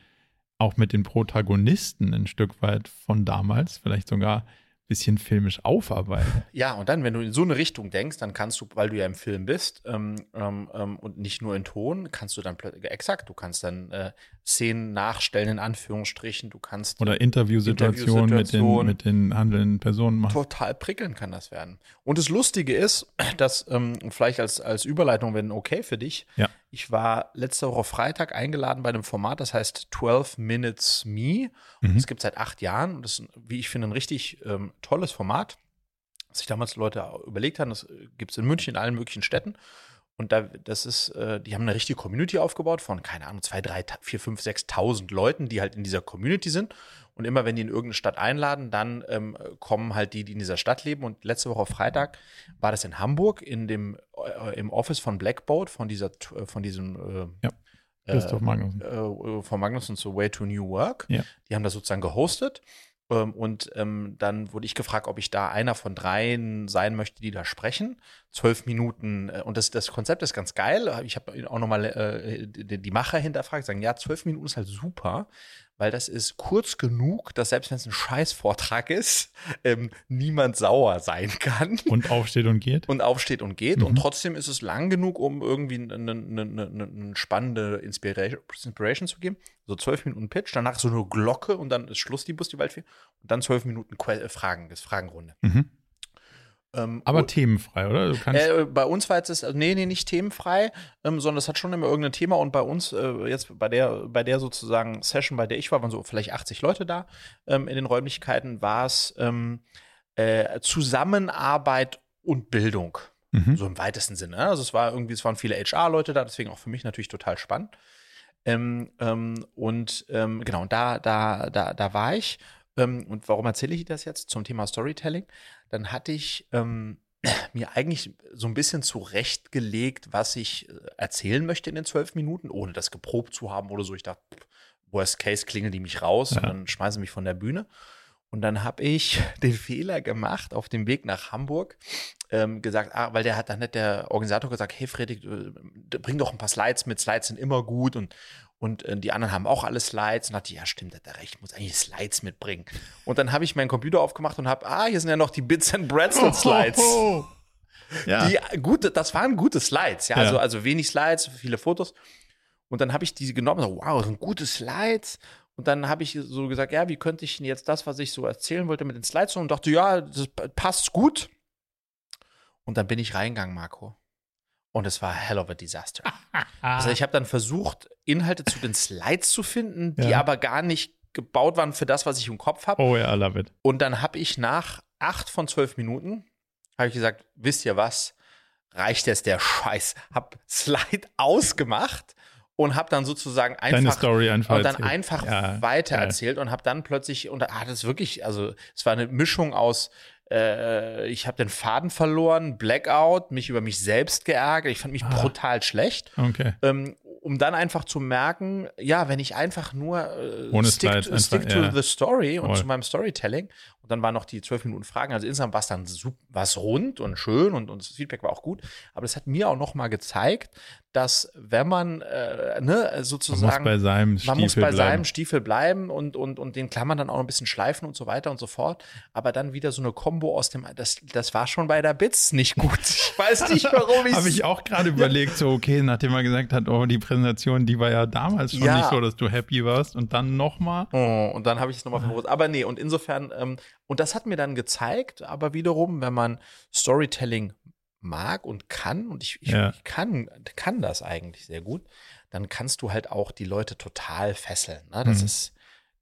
auch mit den Protagonisten ein Stück weit von damals, vielleicht sogar bisschen filmisch aufarbeiten. Ja, und dann, wenn du in so eine Richtung denkst, dann kannst du, weil du ja im Film bist ähm, ähm, ähm und nicht nur in Ton, kannst du dann exakt, du kannst dann äh, Szenen nachstellen, in Anführungsstrichen, du kannst. Oder Interviewsituationen Interviewsituation, mit, den, mit den handelnden Personen machen. Total prickelnd kann das werden. Und das Lustige ist, dass, ähm, vielleicht als, als Überleitung, wenn okay für dich, ja. Ich war letzte Woche Freitag eingeladen bei einem Format, das heißt 12 Minutes Me. Mhm. Das gibt es seit acht Jahren und das ist, wie ich finde, ein richtig ähm, tolles Format, was sich damals Leute überlegt haben. Das äh, gibt es in München, in allen möglichen Städten. Und da, das ist, äh, die haben eine richtige Community aufgebaut von, keine Ahnung, zwei, drei, vier, fünf, sechstausend Leuten, die halt in dieser Community sind. Und immer wenn die in irgendeine Stadt einladen, dann ähm, kommen halt die, die in dieser Stadt leben. Und letzte Woche Freitag war das in Hamburg in dem, äh, im Office von Blackboat, von dieser, äh, von diesem äh, ja. Christoph Magnussen. Äh, von Magnussen zu Way to New Work. Ja. Die haben das sozusagen gehostet. Ähm, und ähm, dann wurde ich gefragt, ob ich da einer von dreien sein möchte, die da sprechen. Zwölf Minuten. Äh, und das, das Konzept ist ganz geil. Ich habe auch nochmal äh, die, die Macher hinterfragt, sagen, ja, zwölf Minuten ist halt super, weil das ist kurz genug, dass selbst wenn es ein Scheißvortrag ist, ähm, niemand sauer sein kann. Und aufsteht und geht. Und aufsteht und geht. Mhm. Und trotzdem ist es lang genug, um irgendwie eine, eine, eine, eine spannende Inspiration, Inspiration, zu geben. So zwölf Minuten Pitch, danach so eine Glocke und dann ist Schluss, die Bus, die Waldfee. Und dann zwölf Minuten que äh, Fragen, das Fragenrunde. Mhm. Ähm, Aber themenfrei, oder? Äh, bei uns war jetzt, das, nee, nee, nicht themenfrei, ähm, sondern es hat schon immer irgendein Thema. Und bei uns, äh, jetzt bei der, bei der sozusagen Session, bei der ich war, waren so vielleicht 80 Leute da ähm, in den Räumlichkeiten, war es ähm, äh, Zusammenarbeit und Bildung. Mhm. So im weitesten Sinne. Also es war irgendwie, es waren viele HR-Leute da, deswegen auch für mich natürlich total spannend. Ähm, ähm, und genau, da, da, da, da war ich. Ähm, und warum erzähle ich das jetzt zum Thema Storytelling? Dann hatte ich ähm, mir eigentlich so ein bisschen zurechtgelegt, was ich äh, erzählen möchte in den zwölf Minuten, ohne das geprobt zu haben oder so. Ich dachte, worst case klingeln die mich raus ja. und dann schmeißen mich von der Bühne. Und dann habe ich den Fehler gemacht auf dem Weg nach Hamburg, ähm, gesagt, ah, weil der hat dann nicht der Organisator gesagt, hey Fredrik, bring doch ein paar Slides mit, Slides sind immer gut und, und äh, die anderen haben auch alle Slides und dachte, ja stimmt, hat er recht, ich muss eigentlich Slides mitbringen. Und dann habe ich meinen Computer aufgemacht und habe, ah, hier sind ja noch die Bits and Bretzel Slides. Oh, oh, oh. Ja. Die gute, das waren gute Slides, ja, ja. Also, also wenig Slides, viele Fotos. Und dann habe ich diese genommen, so, wow, das sind gute Slides. Und dann habe ich so gesagt, ja, wie könnte ich denn jetzt das, was ich so erzählen wollte, mit den Slides und dachte, ja, das passt gut. Und dann bin ich reingegangen, Marco. Und es war hell of a disaster. also ich habe dann versucht, Inhalte zu den Slides zu finden, die ja. aber gar nicht gebaut waren für das, was ich im Kopf habe. Oh ja, I love it. Und dann habe ich nach acht von zwölf Minuten, habe ich gesagt, wisst ihr was, reicht jetzt der Scheiß. Hab Slide ausgemacht und habe dann sozusagen einfach einfach und dann erzählt. einfach ja, weiter erzählt und habe dann plötzlich und ah, das ist wirklich also es war eine Mischung aus äh, ich habe den Faden verloren, Blackout, mich über mich selbst geärgert, ich fand mich ah. brutal schlecht. Okay. Ähm, um dann einfach zu merken, ja, wenn ich einfach nur äh, Ohne stick, stick einfach, to ja. the story und Voll. zu meinem Storytelling und dann waren noch die zwölf Minuten Fragen. Also insgesamt war es dann was rund und schön und, und das Feedback war auch gut. Aber das hat mir auch noch mal gezeigt, dass wenn man äh, ne, sozusagen man muss bei seinem Stiefel, man muss bei seinem Stiefel bleiben und, und, und den Klammern dann auch ein bisschen schleifen und so weiter und so fort. Aber dann wieder so eine Combo aus dem, das, das war schon bei der Bits nicht gut. Ich weiß nicht, warum ich Habe ich auch gerade überlegt, so okay, nachdem er gesagt hat, oh, die Präsentation, die war ja damals schon ja. nicht so, dass du happy warst und dann nochmal. Oh, und dann habe ich es nochmal von Aber nee, und insofern ähm, und das hat mir dann gezeigt, aber wiederum, wenn man Storytelling mag und kann, und ich, ich, ja. ich kann, kann das eigentlich sehr gut, dann kannst du halt auch die Leute total fesseln. Ne? Das mhm. ist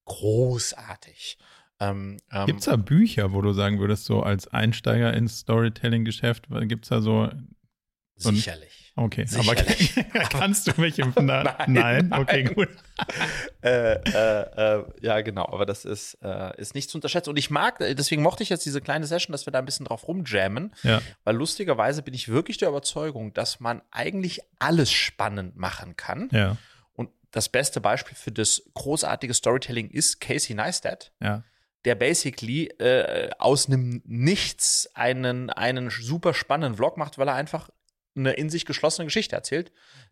großartig. Ähm, ähm, gibt es da Bücher, wo du sagen würdest, so als Einsteiger ins Storytelling-Geschäft, gibt es da so. Sicherlich. Okay, Sicherlich. aber kannst du mich im Na nein, nein, okay, gut. äh, äh, äh, ja, genau, aber das ist, äh, ist nicht zu unterschätzen. Und ich mag, deswegen mochte ich jetzt diese kleine Session, dass wir da ein bisschen drauf rumjammen, ja. weil lustigerweise bin ich wirklich der Überzeugung, dass man eigentlich alles spannend machen kann. Ja. Und das beste Beispiel für das großartige Storytelling ist Casey Neistat. Ja der basically äh, aus einem Nichts einen, einen super spannenden Vlog macht, weil er einfach eine in sich geschlossene Geschichte erzählt,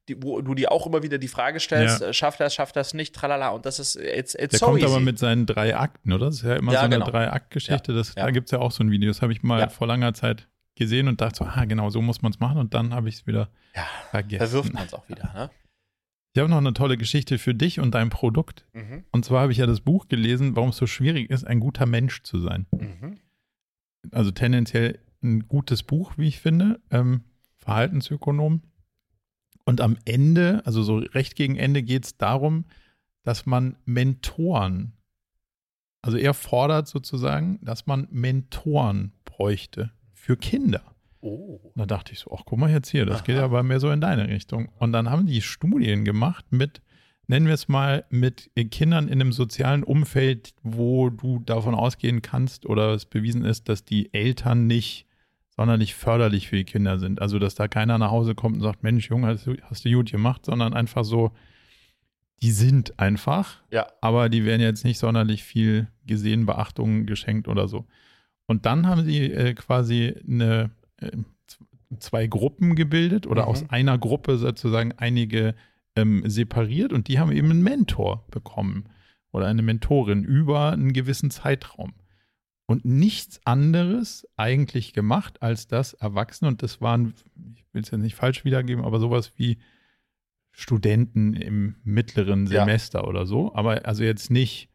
die, wo du dir auch immer wieder die Frage stellst, Ja. äh, schafft das, schafft das nicht, tralala. Und das ist, it's, it's Der so kommt easy. aber mit seinen drei Akten, oder? Das ist ja immer Ja, so eine genau. Drei-Akt-Geschichte. Das- Ja. Da gibt es ja auch so ein Video. Das habe ich mal vor langer Zeit gesehen und dachte so, ah, genau, so muss man es machen. Und dann habe ich es wieder ja, vergessen. verwirft man es auch wieder. Ne? Ich habe noch eine tolle Geschichte für dich und dein Produkt. Mhm. Und zwar habe ich ja das Buch gelesen, warum es so schwierig ist, ein guter Mensch zu sein. Mhm. Also tendenziell ein gutes Buch, wie ich finde, ähm, Verhaltensökonom. Und am Ende, also so recht gegen Ende, geht es darum, dass man Mentoren, also er fordert sozusagen, dass man Mentoren bräuchte für Kinder. Oh. Und da dachte ich so, ach guck mal jetzt hier, das Aha. geht aber mehr so in deine Richtung. Und dann haben die Studien gemacht mit, nennen wir es mal, mit Kindern in einem sozialen Umfeld, wo du davon ausgehen kannst oder es bewiesen ist, dass die Eltern nicht sonderlich förderlich für die Kinder sind. Also, dass da keiner nach Hause kommt und sagt, Mensch, Junge, hast du, hast du gut gemacht, sondern einfach so, die sind einfach Ja. aber die werden jetzt nicht sonderlich viel gesehen, Beachtung geschenkt oder so. Und dann haben sie äh, quasi eine, äh, zwei Gruppen gebildet oder Mhm. aus einer Gruppe sozusagen einige ähm, separiert und die haben eben einen Mentor bekommen oder eine Mentorin über einen gewissen Zeitraum. Und nichts anderes eigentlich gemacht, als das Erwachsene, und das waren, ich will es jetzt nicht falsch wiedergeben, aber sowas wie Studenten im mittleren Ja. Semester oder so. Aber also jetzt nicht,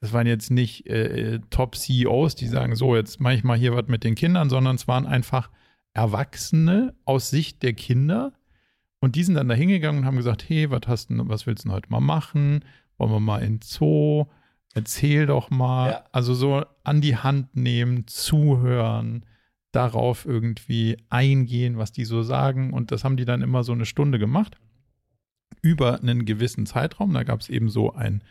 das waren jetzt nicht äh, Top-CEOs, die sagen, so, jetzt mache ich mal hier was mit den Kindern, sondern es waren einfach Erwachsene aus Sicht der Kinder. Und die sind dann da hingegangen und haben gesagt, hey, was hast du, was willst du denn heute mal machen? Wollen wir mal in Zoo? Erzähl doch mal. Ja. Also so an die Hand nehmen, zuhören, darauf irgendwie eingehen, was die so sagen. Und das haben die dann immer so eine Stunde gemacht. Über einen gewissen Zeitraum. Da gab es eben so ein,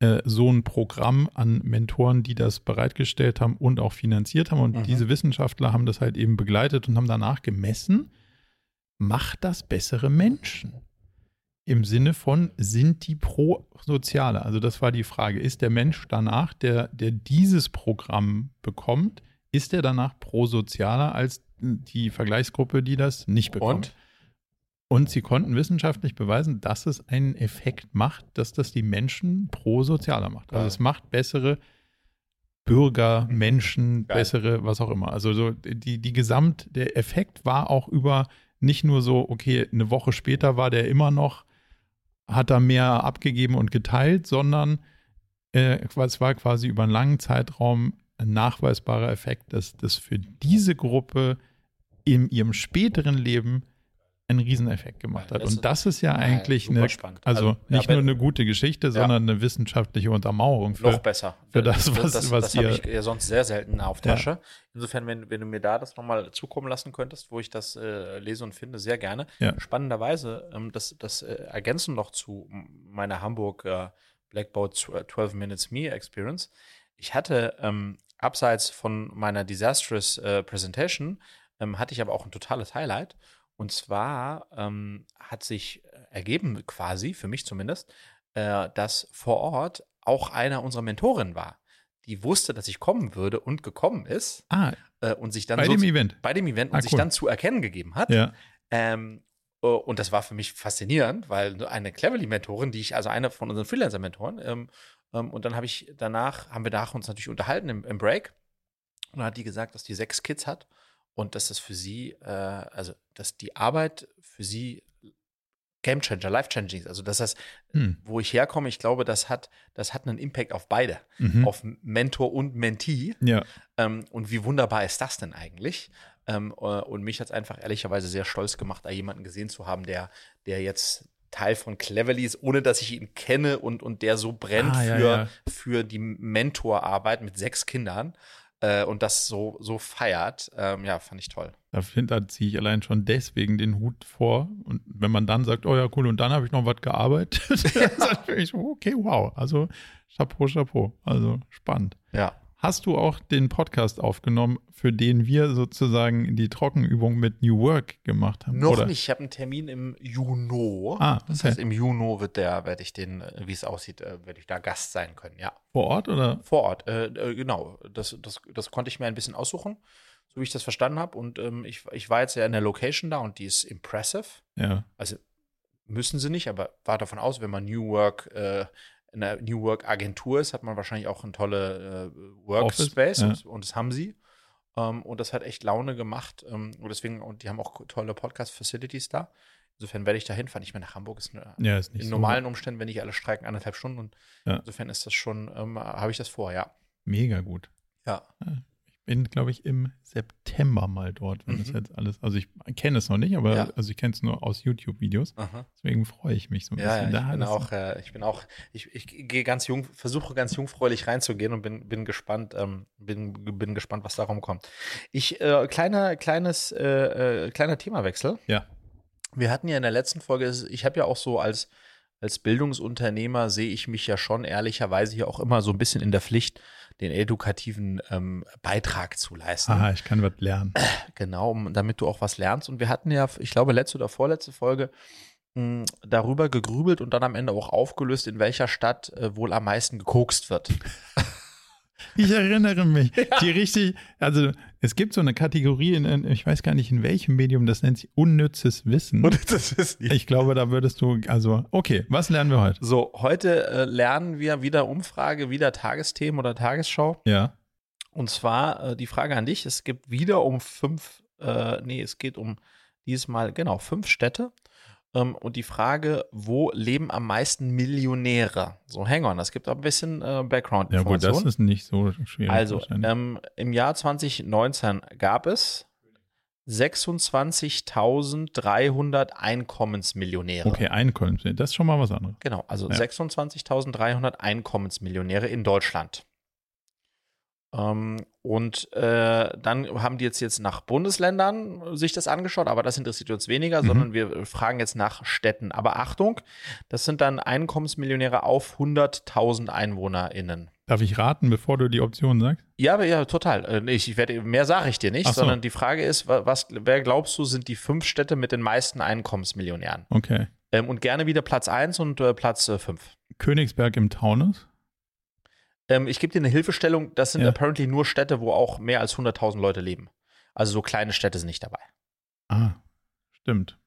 äh, so ein Programm an Mentoren, die das bereitgestellt haben und auch finanziert haben. Und Mhm. diese Wissenschaftler haben das halt eben begleitet und haben danach gemessen, macht das bessere Menschen? Im Sinne von, sind die pro-soziale? Also das war die Frage. Ist der Mensch danach, der, der dieses Programm bekommt, ist er danach pro-sozialer als die Vergleichsgruppe, die das nicht bekommt? Und? Und sie konnten wissenschaftlich beweisen, dass es einen Effekt macht, dass das die Menschen pro-sozialer macht. Also Geil. es macht bessere Bürger, Menschen, Geil. bessere, was auch immer. Also so die, die Gesamt, der Effekt war auch über nicht nur so, okay, eine Woche später war der immer noch, hat er mehr abgegeben und geteilt, sondern äh, es war quasi über einen langen Zeitraum ein nachweisbarer Effekt, dass das für diese Gruppe in ihrem späteren Leben einen Rieseneffekt gemacht hat. Das Und das ist ja eigentlich eine, also ja, nicht wenn- nur eine gute Geschichte, sondern eine wissenschaftliche Untermauerung für, Noch besser. für das, was- das, was das habe ihr- ich ja sonst sehr selten auf Tasche. Insofern, wenn, wenn du mir da das nochmal zukommen lassen könntest, wo ich das äh, lese und finde, sehr gerne. Ja. Spannenderweise, ähm, das, das äh, ergänzen noch zu meiner Hamburg äh, Blackboard 12 Minutes Me Experience. Ich hatte ähm, abseits von meiner Disastrous äh, Presentation, ähm, hatte ich aber auch ein totales Highlight. Und zwar ähm, hat sich ergeben, quasi, für mich zumindest, äh, dass vor Ort auch einer unserer Mentorinnen war, die wusste, dass ich kommen würde und gekommen ist Ah, äh, und sich dann bei so dem Event. bei dem Event und Ah, sich cool. dann zu erkennen gegeben hat. Ja. Ähm, äh, und das war für mich faszinierend, weil eine Cleverly-Mentorin, die ich, also eine von unseren Freelancer-Mentoren, ähm, ähm, und dann habe ich danach, haben wir danach uns natürlich unterhalten im, im Break. Und dann hat die gesagt, dass die sechs Kids hat und dass das für sie, äh, also dass die Arbeit für sie Game Changer, Life Changing ist. Also dass das, Hm. wo ich herkomme, ich glaube, das hat, das hat einen Impact auf beide, Mhm. auf Mentor und Mentee. Ja. Ähm, und wie wunderbar ist das denn eigentlich? Ähm, äh, und mich hat es einfach ehrlicherweise sehr stolz gemacht, da jemanden gesehen zu haben, der, der jetzt Teil von Cleverly ist, ohne dass ich ihn kenne und, und der so brennt Ah, ja, für, ja. für die Mentorarbeit mit sechs Kindern äh, und das so, so feiert. Ähm, ja, fand ich toll. Da, da ziehe ich allein schon deswegen den Hut vor. Und wenn man dann sagt, oh ja, cool, und dann habe ich noch was gearbeitet, dann sag ich okay, wow. Also Chapeau, Chapeau. Also spannend. Ja. Hast du auch den Podcast aufgenommen, für den wir sozusagen die Trockenübung mit New Work gemacht haben? Noch Oder? nicht. Ich habe einen Termin im Juni. Ah, Das okay. heißt, im Juni wird der, werde ich den, äh, wie es aussieht, äh, werde ich da Gast sein können, ja. Vor Ort oder? Vor Ort, äh, äh, genau. Das, das, das konnte ich mir ein bisschen aussuchen. so wie ich das verstanden habe. Und ähm, ich, ich war jetzt ja in der Location da und die ist impressive. Ja. Also müssen sie nicht, aber war davon aus, wenn man New Work äh, einer New Work Agentur ist, hat man wahrscheinlich auch eine tolle äh, Workspace Office, und, und das haben sie. Ähm, und das hat echt Laune gemacht. Ähm, und deswegen, und die haben auch tolle Podcast-Facilities da. Insofern werde ich da hinfahren. Ich meine, nach Hamburg ist eine, Ja, ist nicht in so normalen Umständen, wenn nicht alle streiken, anderthalb Stunden. Und Ja. insofern ist das schon, ähm, habe ich das vor, ja. mega gut. Ja. Ich bin, glaube ich, im September mal dort, wenn das Mhm. jetzt alles. Also ich kenne es noch nicht, aber Ja. also ich kenne es nur aus YouTube-Videos. Deswegen freue ich mich so ein Ja, bisschen. ja, ich Da bin das- auch, äh, ich bin auch, ich, ich gehe ganz jung, versuche ganz jungfräulich reinzugehen und bin, bin gespannt, ähm, bin, bin gespannt, was darum kommt. Ich, äh, kleiner, kleines, äh, äh, kleiner Themawechsel. Ja. Wir hatten ja in der letzten Folge, ich habe ja auch so als, als Bildungsunternehmer sehe ich mich ja schon ehrlicherweise hier auch immer so ein bisschen in der Pflicht, den edukativen ähm, Beitrag zu leisten. Aha, ich kann was lernen. Genau, um, damit du auch was lernst. Und wir hatten ja, ich glaube, letzte oder vorletzte Folge mh, darüber gegrübelt und dann am Ende auch aufgelöst, in welcher Stadt äh, wohl am meisten gekokst wird. Ich erinnere mich. Die richtig, also es gibt so eine Kategorie, in, ich weiß gar nicht in welchem Medium, das nennt sich unnützes Wissen. das ist nicht. Ich glaube, da würdest du, also, okay, was lernen wir heute? So, heute äh, lernen wir wieder Umfrage, wieder Tagesthemen oder Tagesschau. Ja. Und zwar äh, die Frage an dich: Es gibt wieder um fünf, äh, nee, es geht um dieses Mal, genau, fünf Städte. Ähm, und die Frage, wo leben am meisten Millionäre? So, hang on, das gibt auch ein bisschen äh, Ja, gut, das ist nicht so schwierig. Also, ähm, im Jahr 2019 gab es 26.300 Einkommensmillionäre. okay, Einkommen, das ist schon mal was anderes. Genau, also Ja. 26.300 Einkommensmillionäre in Deutschland. Ähm, und äh, dann haben die jetzt, jetzt nach Bundesländern sich das angeschaut, aber das interessiert uns weniger, Mhm. sondern wir fragen jetzt nach Städten. Aber Achtung, das sind dann Einkommensmillionäre auf 100.000 EinwohnerInnen. Darf ich raten, bevor du die Option sagst? Ja, ja, total. Äh, Ich, ich werde, mehr sage ich dir nicht, so. sondern die Frage ist, wa- was, wer glaubst du, sind die fünf Städte mit den meisten Einkommensmillionären? Okay. Ähm, und gerne wieder Platz 1 und äh, Platz 5. Königsberg im Taunus? Ähm, ich gebe dir eine Hilfestellung, das sind Ja. apparently nur Städte, wo auch mehr als 100.000 Leute leben. Also so kleine Städte sind nicht dabei. Ah, stimmt.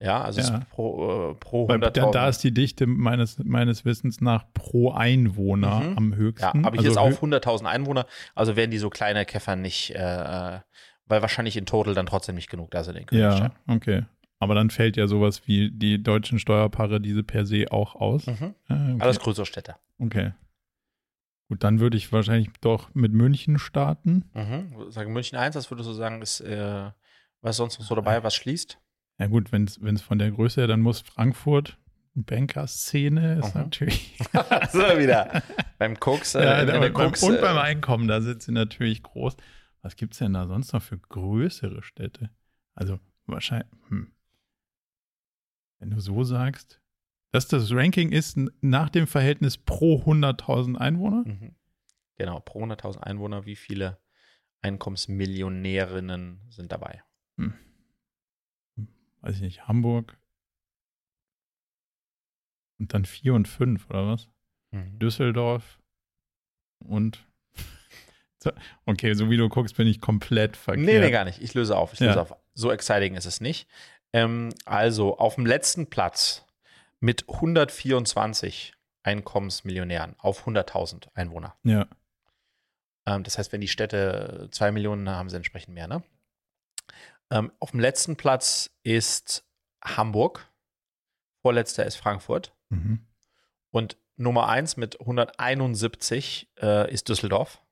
Ja, also Ja. ist pro, äh, pro Weil da, 100.000. da ist die Dichte meines, meines Wissens nach pro Einwohner Mhm. am ja, höchsten. habe ich Also jetzt auf hö- 100.000 Einwohner, also werden die so kleine Käfer nicht, äh, äh, weil wahrscheinlich in total dann trotzdem nicht genug da sind in Ja, Königstein. okay. Aber dann fällt ja sowas wie die deutschen Steuerparadiese per se auch aus. Mhm. Ah, okay. Alles größere Städte. okay. Gut, dann würde ich wahrscheinlich doch mit München starten. Mhm. Sage München 1, was würdest du sagen, ist, äh, was sonst noch so dabei, was schließt? Ja gut, wenn es von der Größe her, dann muss Frankfurt, Banker-Szene ist Mhm. natürlich. so wieder. beim Koks, äh, ja, beim, Koks, und beim äh, Einkommen, da sind sie natürlich groß. Was gibt es denn da sonst noch für größere Städte? Also wahrscheinlich, hm. wenn du so sagst, dass das Ranking ist nach dem Verhältnis pro 100.000 Einwohner? Mhm. Genau, pro 100.000 Einwohner, wie viele Einkommensmillionärinnen sind dabei? Weiß ich nicht, Hamburg. Und dann 4 und 5, oder was? Mhm. Düsseldorf und. Okay, so wie du guckst, bin ich komplett verkehrt. Nee, nee, gar nicht. Ich löse auf. Ich löse Ja. auf. So exciting ist es nicht. Ähm, also, auf dem letzten Platz mit 124 Einkommensmillionären auf 100.000 Einwohner. Ja, Ähm, das heißt, wenn die Städte 2 Millionen haben, haben sie entsprechend mehr, ne? Ähm, auf dem letzten Platz ist Hamburg. Vorletzter ist Frankfurt. mhm. Und Nummer 1 mit 171 äh, ist Düsseldorf.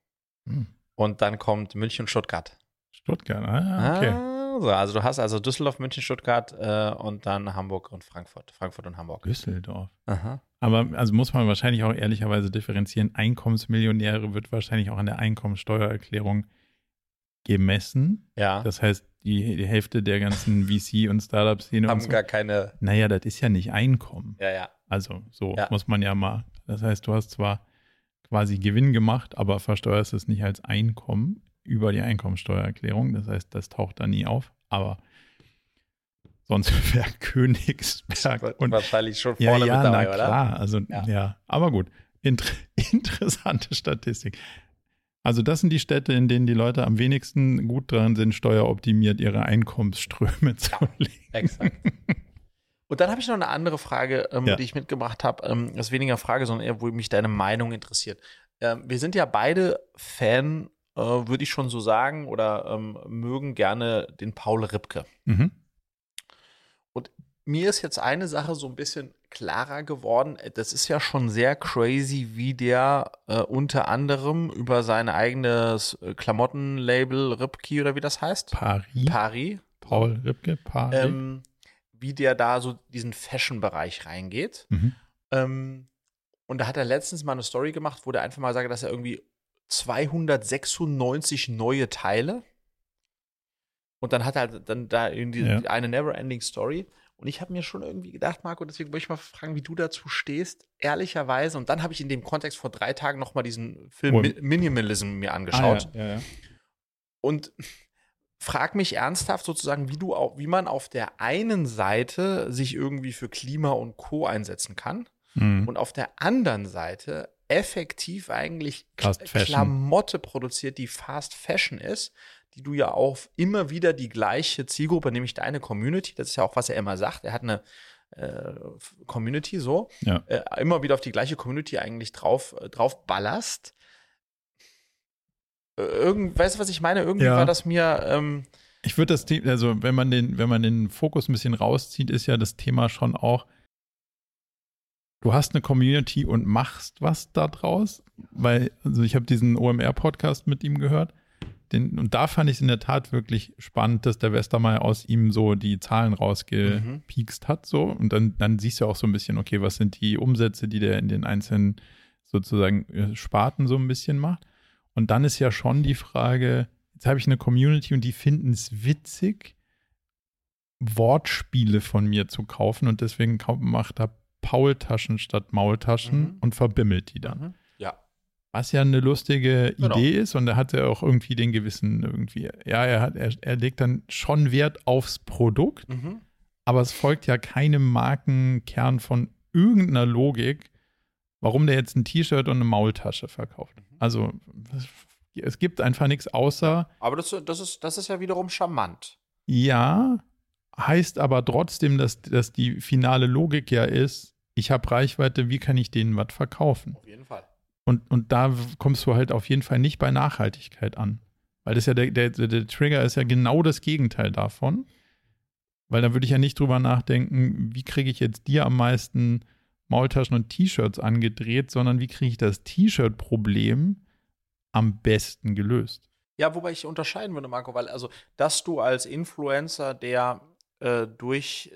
Hm. Und dann kommt München und Stuttgart. Stuttgart. Ah, okay. Also, also du hast also Düsseldorf, München, Stuttgart äh, und dann Hamburg und Frankfurt. Frankfurt und Hamburg. Düsseldorf. Aha. Aber also muss man wahrscheinlich auch ehrlicherweise differenzieren. Einkommensmillionäre wird wahrscheinlich auch an der Einkommensteuererklärung gemessen. Ja, Das heißt, die, die Hälfte der ganzen VC- und Startup-Szene haben so. gar keine. Naja, das ist ja nicht Einkommen. Ja, ja. Also so Ja. muss man ja mal. Das heißt, du hast zwar quasi Gewinn gemacht, aber versteuerst es nicht als Einkommen über die Einkommensteuererklärung. Das heißt, das taucht da nie auf. Aber sonst wäre Königsberg und wahrscheinlich schon ja, vorne ja, mit dabei, na oder? klar. Also ja, Ja. aber gut. Inter interessante Statistik. Also das sind die Städte, in denen die Leute am wenigsten gut dran sind, steueroptimiert ihre Einkommensströme zu legen. Exakt. Und dann habe ich noch eine andere Frage, ähm, Ja. die ich mitgebracht habe. Ähm, das ist weniger Frage, sondern eher, wo mich deine Meinung interessiert. Ähm, wir sind ja beide Fan, äh, würde ich schon so sagen, oder ähm, mögen gerne den Paul Ripke. Mhm. Mir ist jetzt eine Sache so ein bisschen klarer geworden. Das ist ja schon sehr crazy, wie der äh, unter anderem über sein eigenes äh, Klamottenlabel Ripke oder wie das heißt, Paris. Paris, Paul Ripke, Paris. ähm, wie der da so diesen Fashion-Bereich reingeht. mhm. Ähm, und da hat er letztens mal eine Story gemacht, wo der einfach mal sagt, dass er irgendwie 296 neue Teile und dann hat er halt dann da irgendwie Ja. eine Never-Ending Story. Und ich habe mir schon irgendwie gedacht, Marco, deswegen wollte ich mal fragen, wie du dazu stehst, ehrlicherweise. Und dann habe ich in dem Kontext vor drei Tagen noch mal diesen Film. Mi Minimalism mir angeschaut Ah, ja, ja. und frag mich ernsthaft sozusagen, wie du auch, wie man auf der einen Seite sich irgendwie für Klima und Co. einsetzen kann Mhm. und auf der anderen Seite effektiv eigentlich. Klamotte produziert, die Fast Fashion ist, die du ja auch immer wieder die gleiche Zielgruppe, nämlich deine Community, das ist ja auch, was er immer sagt, er hat eine äh, Community so, Ja. äh, immer wieder auf die gleiche Community eigentlich drauf, äh, drauf ballerst. Äh, Irgend, weißt du, was ich meine? Irgendwie Ja. war das mir, ähm, Ich würde das, The- also wenn man den, wenn man den Fokus ein bisschen rauszieht, ist ja das Thema schon auch, du hast eine Community und machst was da draus, weil, also ich habe diesen OMR-Podcast mit ihm gehört, den, und da fand ich es in der Tat wirklich spannend, dass der Westermeier aus ihm so die Zahlen rausgepiekst hat, so, und dann, dann siehst du auch so ein bisschen, okay, was sind die Umsätze, die der in den einzelnen sozusagen äh, Sparten so ein bisschen macht. Und dann ist ja schon die Frage, jetzt habe ich eine Community und die finden es witzig, Wortspiele von mir zu kaufen. Und deswegen macht er Paultaschen statt Maultaschen Mhm. und verbimmelt die dann. mhm. ja. Was ja eine lustige Genau. Idee ist und er hat ja auch irgendwie den gewissen irgendwie, ja, er hat, er, er legt dann schon Wert aufs Produkt, Mhm. aber es folgt ja keinem Markenkern von irgendeiner Logik, warum der jetzt ein T-Shirt und eine Maultasche verkauft. Mhm. Also es gibt einfach nichts außer, Aber das, das, ist, das ist ja wiederum charmant. ja, heißt aber trotzdem, dass, dass die finale Logik ja ist, ich habe Reichweite, wie kann ich denen was verkaufen? Auf jeden Fall. Und, und da kommst du halt auf jeden Fall nicht bei Nachhaltigkeit an. Weil das ja der, der, der, der Trigger ist ja genau das Gegenteil davon. Weil da würde ich ja nicht drüber nachdenken, wie kriege ich jetzt dir am meisten Maultaschen und T-Shirts angedreht, sondern wie kriege ich das T-Shirt-Problem am besten gelöst. Ja, wobei ich unterscheiden würde, Marco, weil also, dass du als Influencer, der äh, durch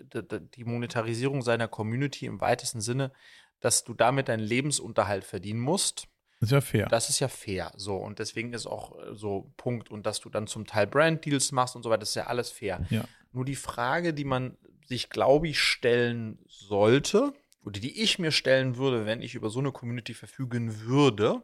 die Monetarisierung seiner Community im weitesten Sinne, dass du damit deinen Lebensunterhalt verdienen musst, Das ist ja fair. das ist ja fair. So, und deswegen ist auch äh, so Punkt. Und dass du dann zum Teil Brand-Deals machst und so weiter, das ist ja alles fair. Ja. Nur die Frage, die man sich, glaube ich, stellen sollte, oder die ich mir stellen würde, wenn ich über so eine Community verfügen würde,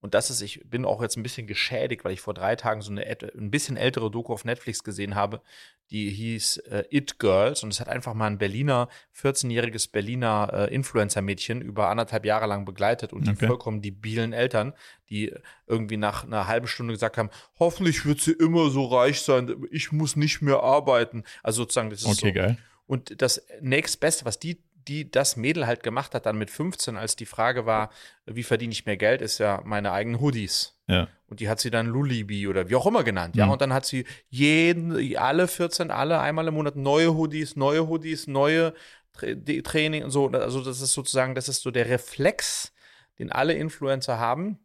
und das ist, ich bin auch jetzt ein bisschen geschädigt, weil ich vor drei Tagen so eine ein bisschen ältere Doku auf Netflix gesehen habe, die hieß äh, It Girls und es hat einfach mal ein Berliner, 14-jähriges Berliner äh, Influencer-Mädchen über anderthalb Jahre lang begleitet und die Okay. vollkommen debilen Eltern, die irgendwie nach einer halben Stunde gesagt haben, hoffentlich wird sie immer so reich sein, ich muss nicht mehr arbeiten. Also sozusagen, das ist Okay, so. geil. Und das nächstbeste, was die, die das Mädel halt gemacht hat, dann mit 15, als die Frage war, wie verdiene ich mehr Geld, ist ja meine eigenen Hoodies. Ja. Und die hat sie dann Lulibi oder wie auch immer genannt. Ja, Mhm. und dann hat sie jeden, alle 14, alle einmal im Monat neue Hoodies, neue Hoodies, neue Tra Training und so. Also, das ist sozusagen, das ist so der Reflex, den alle Influencer haben.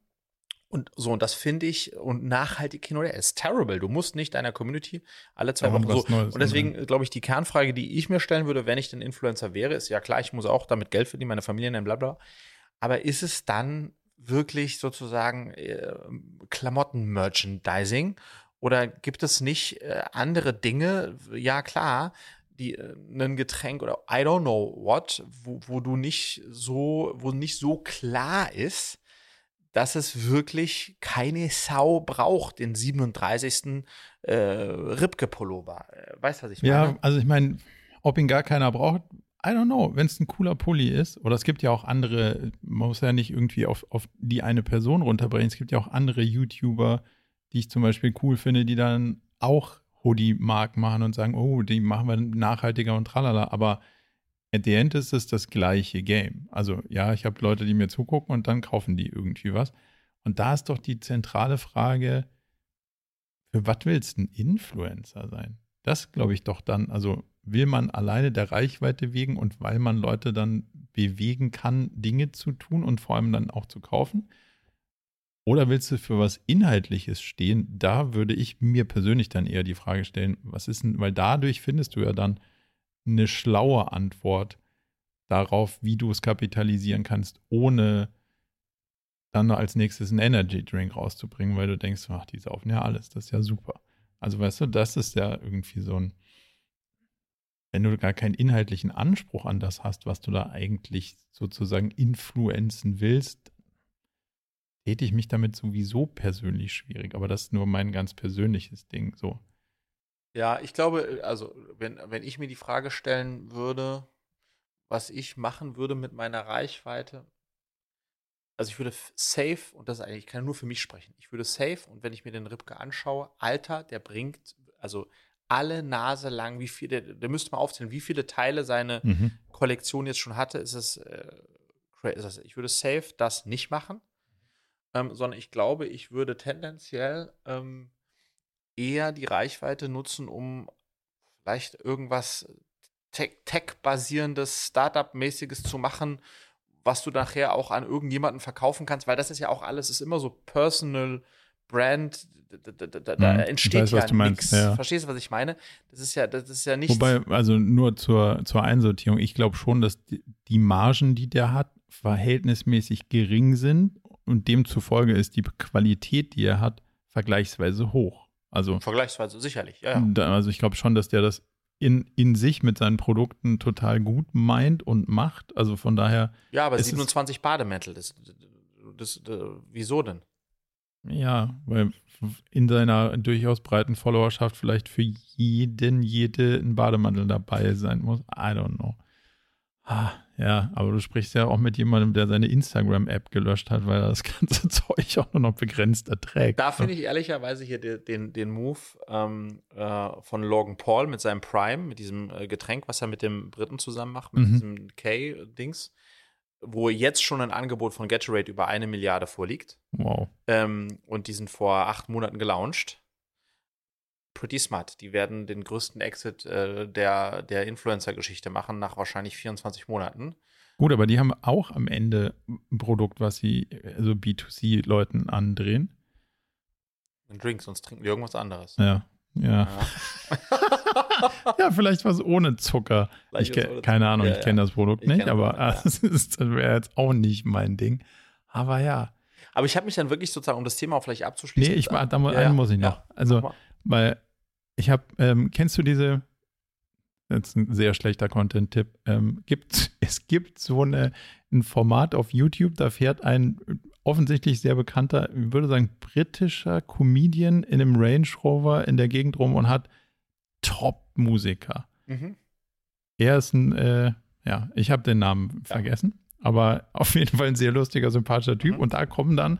Und so, und das finde ich, und nachhaltig hin oder ist terrible. Du musst nicht deiner Community alle zwei Wochen so. Neues Und deswegen, glaube ich, die Kernfrage, die ich mir stellen würde, wenn ich denn Influencer wäre, ist ja klar, ich muss auch damit Geld verdienen, meine Familie nennen, bla bla. Aber ist es dann wirklich sozusagen äh, Klamotten-Merchandising? Oder gibt es nicht äh, andere Dinge? Ja, klar, die äh, ein Getränk oder I don't know what, wo, wo du nicht so, wo nicht so klar ist, dass es wirklich keine Sau braucht, den 37. Äh, Ripke-Pullover. Äh, Weißt du, was ich meine? Ja, also ich meine, ob ihn gar keiner braucht, I don't know, wenn es ein cooler Pulli ist, oder es gibt ja auch andere, man muss ja nicht irgendwie auf, auf die eine Person runterbrechen, es gibt ja auch andere YouTuber, die ich zum Beispiel cool finde, die dann auch Hoodie-Mark machen und sagen, oh, die machen wir nachhaltiger und tralala, aber at the end ist es das gleiche Game. Also ja, ich habe Leute, die mir zugucken und dann kaufen die irgendwie was. Und da ist doch die zentrale Frage, für was willst du ein Influencer sein? Das glaube ich doch dann, also will man alleine der Reichweite wegen und weil man Leute dann bewegen kann, Dinge zu tun und vor allem dann auch zu kaufen? Oder willst du für was Inhaltliches stehen? Da würde ich mir persönlich dann eher die Frage stellen, was ist denn, weil dadurch findest du ja dann eine schlaue Antwort darauf, wie du es kapitalisieren kannst, ohne dann als nächstes einen Energy Drink rauszubringen, weil du denkst, ach, die saufen ja alles, das ist ja super. Also weißt du, das ist ja irgendwie so ein, wenn du gar keinen inhaltlichen Anspruch an das hast, was du da eigentlich sozusagen influenzen willst, täte ich mich damit sowieso persönlich schwierig. Aber das ist nur mein ganz persönliches Ding. So. Ja, ich glaube, also wenn, wenn ich mir die Frage stellen würde, was ich machen würde mit meiner Reichweite, also ich würde safe, und das ist eigentlich, ich kann nur für mich sprechen, ich würde safe, und wenn ich mir den Ripke anschaue, Alter, der bringt, also alle Nase lang, wie viele, der, der müsste mal aufzählen, wie viele Teile seine mhm. Kollektion jetzt schon hatte, ist es, äh, ist ich würde safe das nicht machen, ähm, sondern ich glaube, ich würde tendenziell ähm, eher die Reichweite nutzen, um vielleicht irgendwas Tech-basierendes, Startup-mäßiges zu machen, was du nachher auch an irgendjemanden verkaufen kannst, weil das ist ja auch alles, ist immer so Personal Brand, da, da, da, da entsteht weiß, ja nichts. Ja. Verstehst du, was ich meine? Das ist ja, das ist ja nicht. Wobei, also nur zur, zur Einsortierung, ich glaube schon, dass die, die Margen, die der hat, verhältnismäßig gering sind und demzufolge ist die Qualität, die er hat, vergleichsweise hoch. Also vergleichsweise sicherlich, ja. ja. Also ich glaube schon, dass der das in, in sich mit seinen Produkten total gut meint und macht. Also von daher. Ja, aber 27 Bademäntel, das, das, das, wieso denn? Ja, weil in seiner durchaus breiten Followerschaft vielleicht für jeden, jede ein Bademantel dabei sein muss. I don't know. Ah, ja, aber du sprichst ja auch mit jemandem, der seine Instagram-App gelöscht hat, weil er das ganze Zeug auch nur noch begrenzt erträgt. Da finde ich ehrlicherweise hier den, den, den Move ähm, äh, von Logan Paul mit seinem Prime, mit diesem äh, Getränk, was er mit dem Briten zusammen macht, mit mhm. diesem K-Dings, wo jetzt schon ein Angebot von Gatorade über eine Milliarde vorliegt. Wow. Ähm, und die sind vor acht Monaten gelauncht pretty smart. Die werden den größten Exit äh, der, der Influencer-Geschichte machen nach wahrscheinlich 24 Monaten. Gut, aber die haben auch am Ende ein Produkt, was sie also B2C Leuten andrehen. Ein Drink, sonst trinken die irgendwas anderes. Ja, ja. Ja, ja vielleicht was ohne Zucker. ich ohne keine Ahnung, ja, ich kenne das Produkt nicht, aber ja. das, das wäre jetzt auch nicht mein Ding. Aber ja. Aber ich habe mich dann wirklich sozusagen, um das Thema auch vielleicht abzuschließen. Nee, ich, da, da einen muss ich noch. Also, weil ich habe, ähm, kennst du diese, das ist ein sehr schlechter Content-Tipp, ähm, gibt, es gibt so eine, ein Format auf YouTube, da fährt ein offensichtlich sehr bekannter, ich würde sagen, britischer Comedian in einem Range Rover in der Gegend rum und hat Top-Musiker. Mhm. Er ist ein, äh, ja, ich habe den Namen vergessen, aber auf jeden Fall ein sehr lustiger, sympathischer Typ. Mhm. Und da kommen dann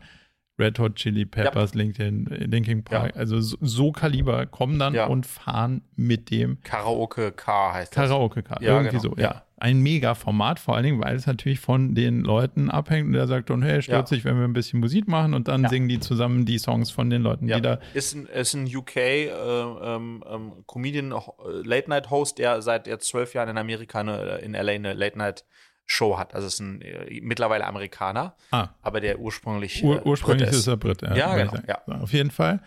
Red Hot Chili Peppers, ja. LinkedIn, Linkin Park, ja. also so, so, Kaliber kommen dann ja. und fahren mit dem Karaoke Car heißt das. Karaoke Car, ja, irgendwie genau. so, ja. Ein mega Format, vor allen Dingen, weil es natürlich von den Leuten abhängt und der sagt dann, hey, stört sich, wenn wir ein bisschen Musik machen und dann singen die zusammen die Songs von den Leuten, die da. Ist ein, ist ein UK äh, ähm, ähm, Comedian, äh, Late Night Host, der seit jetzt zwölf Jahren in Amerika eine, in LA eine Late Night Show hat. Also es ist ein äh, mittlerweile Amerikaner, ah. aber der ursprünglich Ur äh, ursprünglich ist. ist er Brit. Ja, ja genau. Ja. auf jeden Fall.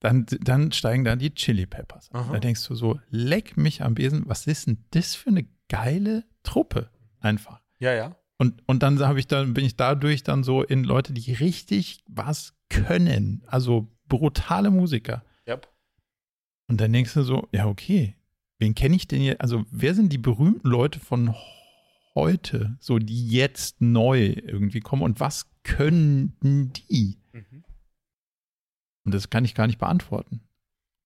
Dann, dann steigen da die Chili Peppers. Da denkst du so, leck mich am Besen, was ist denn das für eine geile Truppe? Einfach. Ja, ja. Und, und dann habe ich dann, bin ich dadurch dann so in Leute, die richtig was können. Also brutale Musiker. Yep. Und dann denkst du so, ja, okay, wen kenne ich denn hier? Also, wer sind die berühmten Leute von heute, so die jetzt neu irgendwie kommen und was können die? Mhm. Und das kann ich gar nicht beantworten.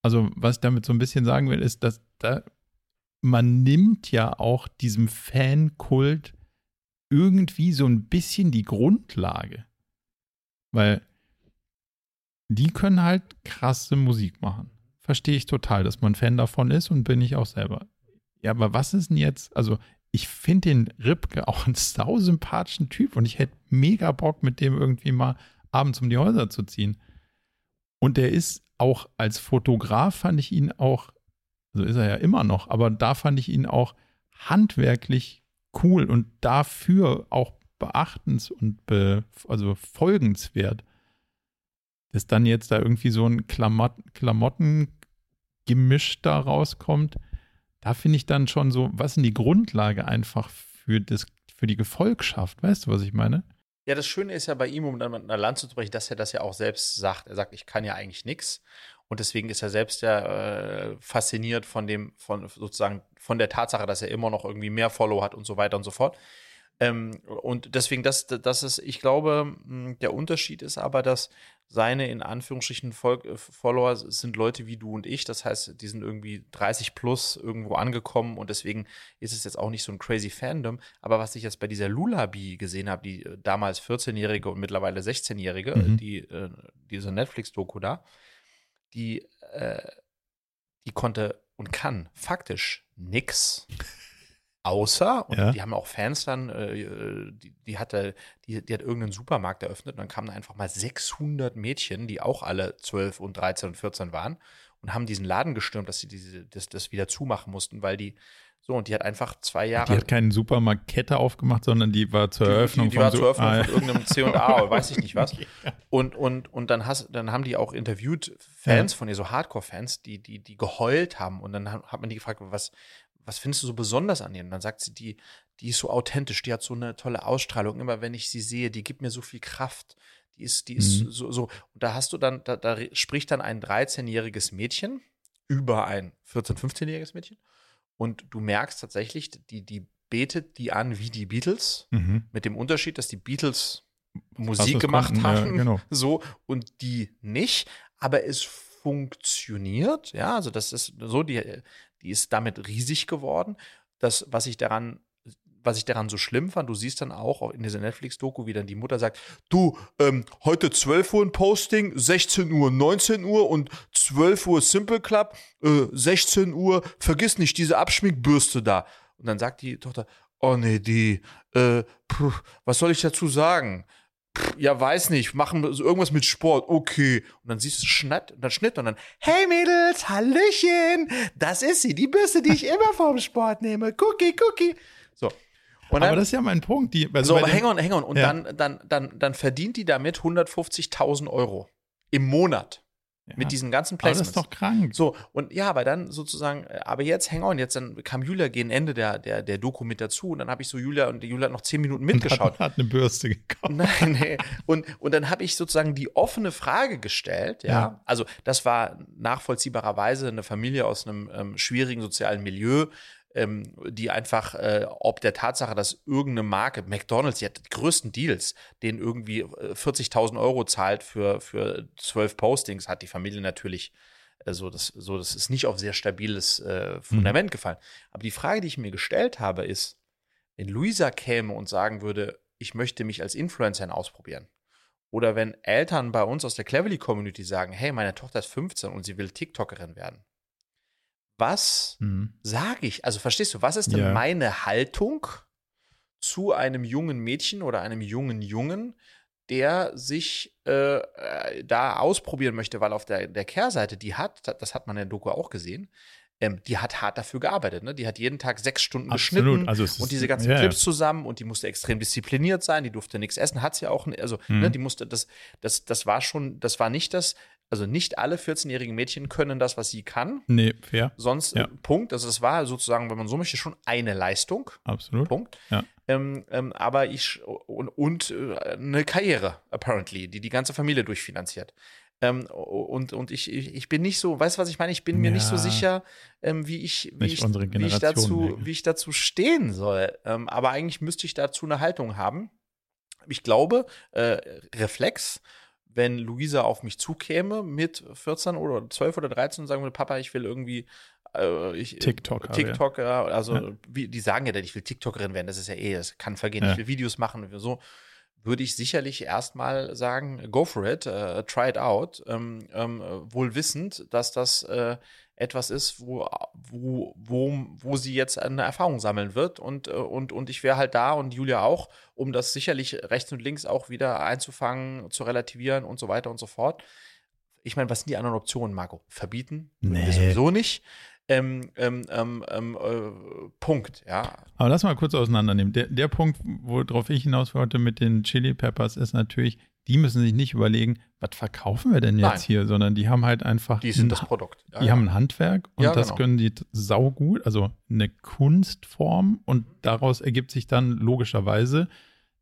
Also, was ich damit so ein bisschen sagen will, ist, dass da man nimmt ja auch diesem Fankult irgendwie so ein bisschen die Grundlage. Weil die können halt krasse Musik machen. Verstehe ich total, dass man Fan davon ist und bin ich auch selber. Ja, aber was ist denn jetzt? Also, ich finde den Ripke auch einen sausympathischen Typ und ich hätte mega Bock, mit dem irgendwie mal abends um die Häuser zu ziehen. Und der ist auch als Fotograf, fand ich ihn auch, so also ist er ja immer noch, aber da fand ich ihn auch handwerklich cool und dafür auch beachtens und be, also folgenswert. Dass dann jetzt da irgendwie so ein Klamot Klamottengemisch da rauskommt, da finde ich dann schon so, was denn die Grundlage einfach für, das, für die Gefolgschaft? Weißt du, was ich meine? Ja, das Schöne ist ja bei ihm, um dann mit einer Land zu brechen, dass er das ja auch selbst sagt. Er sagt, ich kann ja eigentlich nichts. Und deswegen ist er selbst ja äh, fasziniert von dem, von sozusagen von der Tatsache, dass er immer noch irgendwie mehr Follow hat und so weiter und so fort. Ähm, und deswegen, das, das ist, ich glaube, hm, der Unterschied ist aber, dass seine in Anführungsstrichen Vol äh, Follower sind Leute wie du und ich. Das heißt, die sind irgendwie 30 plus irgendwo angekommen und deswegen ist es jetzt auch nicht so ein crazy Fandom. Aber was ich jetzt bei dieser Lulabi gesehen habe, die äh, damals 14-Jährige und mittlerweile 16-Jährige, mhm. die, äh, diese Netflix-Doku da, die, äh, die konnte und kann faktisch nix. Außer, und ja. die haben auch Fans dann, äh, die, die, hatte, die, die hat irgendeinen Supermarkt eröffnet und dann kamen einfach mal 600 Mädchen, die auch alle 12 und 13 und 14 waren und haben diesen Laden gestürmt, dass sie diese, das, das wieder zumachen mussten, weil die, so, und die hat einfach zwei Jahre. Die hat keinen Supermarktkette aufgemacht, sondern die war zur Eröffnung die, die, die war zur Eröffnung ah, von irgendeinem C&A oder weiß ich nicht was. Und, und, und dann, hast, dann haben die auch interviewt Fans ja. von ihr, so Hardcore-Fans, die, die, die geheult haben. Und dann hat man die gefragt, was, was findest du so besonders an ihr? Und dann sagt sie, die, die ist so authentisch, die hat so eine tolle Ausstrahlung. Immer wenn ich sie sehe, die gibt mir so viel Kraft. Die ist, die ist mhm. so, so. Und da hast du dann, da, da spricht dann ein 13-jähriges Mädchen über ein 14-, 15-jähriges Mädchen. Und du merkst tatsächlich, die, die betet die an wie die Beatles, mhm. mit dem Unterschied, dass die Beatles Musik gemacht konnten, haben, ja, genau. so, und die nicht. Aber es funktioniert, ja, also das ist so, die, die ist damit riesig geworden. Das, was ich daran was ich daran so schlimm fand, du siehst dann auch in dieser Netflix-Doku, wie dann die Mutter sagt, du, ähm, heute 12 Uhr ein Posting, 16 Uhr, 19 Uhr und 12 Uhr Simple Club, äh, 16 Uhr, vergiss nicht diese Abschminkbürste da. Und dann sagt die Tochter, oh nee, die, äh, puh, was soll ich dazu sagen? Ja, weiß nicht, machen irgendwas mit Sport, okay. Und dann siehst du Schnitt, dann Schnitt und dann, hey Mädels, Hallöchen, das ist sie, die Bürste, die ich immer vorm Sport nehme. Cookie, Cookie. So. Und dann, Aber das ist ja mein Punkt. Die, also so, hang on, hang on. Und ja. dann, dann, dann, dann verdient die damit 150.000 Euro im Monat. Ja. Mit diesen ganzen Placements. Aber das ist doch krank. So, und ja, aber dann sozusagen, äh, aber jetzt, hang on, jetzt dann kam Julia gegen Ende der, der, der Doku mit dazu und dann habe ich so Julia und Julia hat noch zehn Minuten mitgeschaut. Und hat, hat eine Bürste gekauft. Nein, nee. Und, und dann habe ich sozusagen die offene Frage gestellt, ja? ja. Also, das war nachvollziehbarerweise eine Familie aus einem ähm, schwierigen sozialen Milieu, ähm, die einfach, äh, ob der Tatsache, dass irgendeine Marke, McDonalds, die hat die größten Deals, denen irgendwie 40.000 äh, Euro zahlt für, für zwölf Postings, hat die Familie natürlich äh, so, das, so, das ist nicht auf sehr stabiles äh, Fundament mhm. gefallen. Aber die Frage, die ich mir gestellt habe, ist, wenn Luisa käme und sagen würde, ich möchte mich als Influencerin ausprobieren. Oder wenn Eltern bei uns aus der Cleverly Community sagen, hey, meine Tochter ist 15 und sie will TikTokerin werden was mhm. sage ich? Also verstehst du, was ist denn ja. meine Haltung zu einem jungen Mädchen oder einem jungen Jungen, der sich äh, äh da ausprobieren möchte, weil auf der, der Kehrseite, die hat, das hat man in der Doku auch gesehen, ähm, die hat hart dafür gearbeitet. Ne? Die hat jeden Tag sechs Stunden Absolut. geschnitten also und diese ganzen ja, Clips zusammen und die musste extrem diszipliniert sein, die durfte nichts essen, hat sie auch, also ne, mhm. ne, die musste, das, das, das war schon, das war nicht das, also nicht alle 14-jährigen Mädchen können das, was sie kann. Nee, fair. Sonst, ja. äh, Punkt. Also es war sozusagen, wenn man so möchte, schon eine Leistung. Absolut. Punkt. Ja. Ähm, ähm, aber ich, und, und äh, eine Karriere, apparently, die die ganze Familie durchfinanziert. Ähm, und und ich, ich bin nicht so, weißt du, was ich meine? Ich bin mir ja. nicht so sicher, ähm, wie, ich, wie, ich, wie, ich dazu, wie ich dazu stehen soll. Ähm, aber eigentlich müsste ich dazu eine Haltung haben. Ich glaube, äh, Reflex, wenn Luisa auf mich zukäme mit 14 oder 12 oder 13 und sagen würde, Papa, ich will irgendwie äh, ich, TikToker, TikToker, also ja. wie, die sagen ja dann, ich will TikTokerin werden, das ist ja eh, das kann vergehen, ja. ich will Videos machen, so würde ich sicherlich erstmal sagen, go for it, uh, try it out, ähm, ähm, wohl wissend, dass das äh, etwas ist, wo, wo, wo, wo sie jetzt eine Erfahrung sammeln wird. Und, äh, und, und ich wäre halt da und Julia auch, um das sicherlich rechts und links auch wieder einzufangen, zu relativieren und so weiter und so fort. Ich meine, was sind die anderen Optionen, Marco? Verbieten? Nee. Sowieso nicht. Ähm, ähm, ähm, ähm, äh, Punkt, ja. Aber lass mal kurz auseinandernehmen. Der, der Punkt, worauf ich hinaus wollte mit den Chili Peppers, ist natürlich, die müssen sich nicht überlegen, was verkaufen wir denn jetzt Nein. hier, sondern die haben halt einfach. Die sind das Produkt. Ja, die ja. haben ein Handwerk und ja, das genau. können die saugut, also eine Kunstform und daraus ergibt sich dann logischerweise,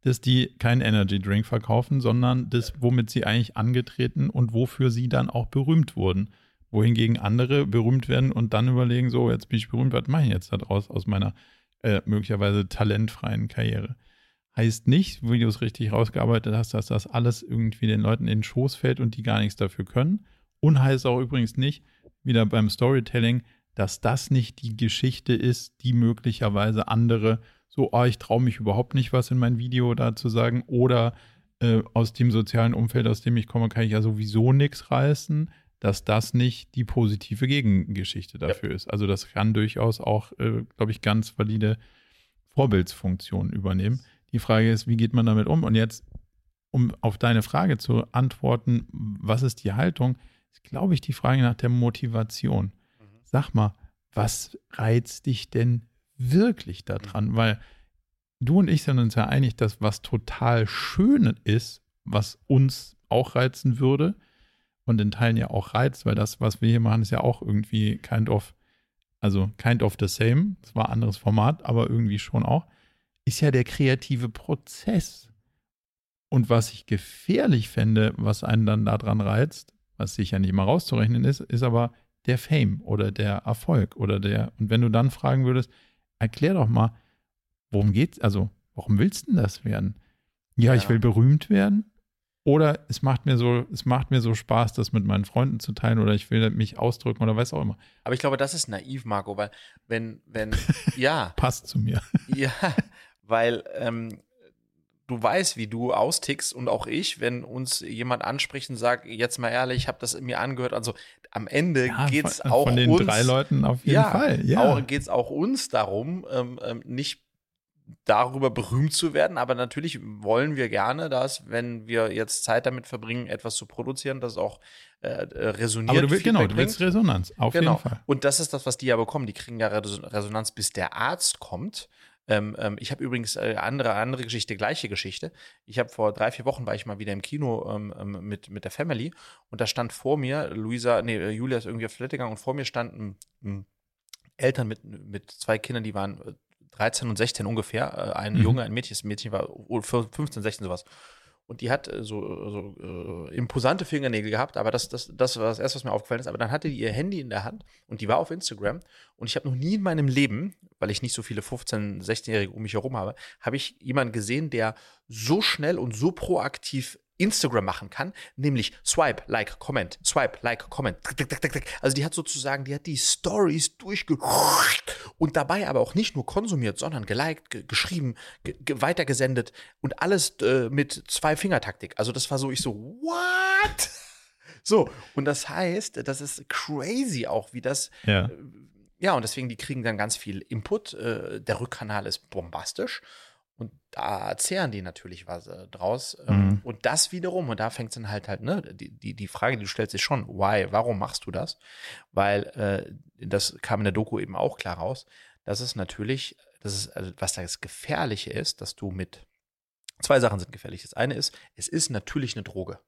dass die keinen Energy Drink verkaufen, sondern das, womit sie eigentlich angetreten und wofür sie dann auch berühmt wurden wohingegen andere berühmt werden und dann überlegen, so, jetzt bin ich berühmt, was mache ich jetzt daraus aus meiner äh, möglicherweise talentfreien Karriere. Heißt nicht, wie du es richtig rausgearbeitet hast, dass das alles irgendwie den Leuten in den Schoß fällt und die gar nichts dafür können. Und heißt auch übrigens nicht, wieder beim Storytelling, dass das nicht die Geschichte ist, die möglicherweise andere so, oh, ich traue mich überhaupt nicht, was in mein Video da zu sagen, oder äh, aus dem sozialen Umfeld, aus dem ich komme, kann ich ja sowieso nichts reißen dass das nicht die positive Gegengeschichte dafür ja. ist. Also das kann durchaus auch, äh, glaube ich, ganz valide Vorbildsfunktionen übernehmen. Die Frage ist, wie geht man damit um? Und jetzt, um auf deine Frage zu antworten, was ist die Haltung, ist, glaube ich, die Frage nach der Motivation. Mhm. Sag mal, was reizt dich denn wirklich daran? Mhm. Weil du und ich sind uns ja einig, dass was total schön ist, was uns auch reizen würde, und in Teilen ja auch reizt, weil das, was wir hier machen, ist ja auch irgendwie kind of, also kind of the same. Es war ein anderes Format, aber irgendwie schon auch, ist ja der kreative Prozess. Und was ich gefährlich fände, was einen dann daran reizt, was sicher nicht mal rauszurechnen ist, ist aber der Fame oder der Erfolg oder der, und wenn du dann fragen würdest, erklär doch mal, worum geht's, also warum willst du denn das werden? Ja, ja, ich will berühmt werden. Oder es macht mir so, es macht mir so Spaß, das mit meinen Freunden zu teilen oder ich will mich ausdrücken oder weiß auch immer. Aber ich glaube, das ist naiv, Marco, weil wenn, wenn, ja. Passt zu mir. Ja, weil ähm, du weißt, wie du austickst und auch ich, wenn uns jemand anspricht und sagt, jetzt mal ehrlich, ich habe das mir angehört, also am Ende ja, geht es auch von den uns, drei Leuten auf jeden ja, Fall. Ja, geht es auch uns darum, ähm, ähm, nicht darüber berühmt zu werden. Aber natürlich wollen wir gerne, dass, wenn wir jetzt Zeit damit verbringen, etwas zu produzieren, das auch äh, äh resoniert. Aber du willst, genau, du willst Resonanz, auf genau. jeden Fall. Und das ist das, was die ja bekommen. Die kriegen ja Resonanz, bis der Arzt kommt. Ähm, ähm, ich habe übrigens äh, andere, andere Geschichte, gleiche Geschichte. Ich habe vor drei, vier Wochen war ich mal wieder im Kino ähm, ähm mit, mit der Family und da stand vor mir, Luisa, nee, äh, Julia ist irgendwie auf Toilette gegangen und vor mir standen Eltern mit, mit zwei Kindern, die waren äh, 13 und 16 ungefähr. Äh, ein mhm. Junge, ein Mädchen, das Mädchen war 15, 16 sowas. Und die hat äh, so, so äh, imposante Fingernägel gehabt, aber das, das, das war das Erste, was mir aufgefallen ist. Aber dann hatte die ihr Handy in der Hand und die war auf Instagram. Und ich habe noch nie in meinem Leben, weil ich nicht so viele 15-, 16-Jährige um mich herum habe, habe ich jemanden gesehen, der so schnell und so proaktiv Instagram machen kann, nämlich Swipe, Like, Comment, Swipe, Like, Comment. Also die hat sozusagen, die hat die Stories durchge und dabei aber auch nicht nur konsumiert, sondern geliked, ge geschrieben, ge weitergesendet und alles äh, mit zwei Fingertaktik. Also das war so, ich so, what? So, und das heißt, das ist crazy auch, wie das. Ja. Äh, ja, und deswegen, die kriegen dann ganz viel Input. Äh, der Rückkanal ist bombastisch. Und da zehren die natürlich was äh, draus. Ähm, mhm. Und das wiederum, und da fängt es dann halt halt, ne, die, die, die Frage, die du stellst, ist schon, why, warum machst du das? Weil äh, das kam in der Doku eben auch klar raus, dass es natürlich, das ist, also was das Gefährliche ist, dass du mit zwei Sachen sind gefährlich. Das eine ist, es ist natürlich eine Droge.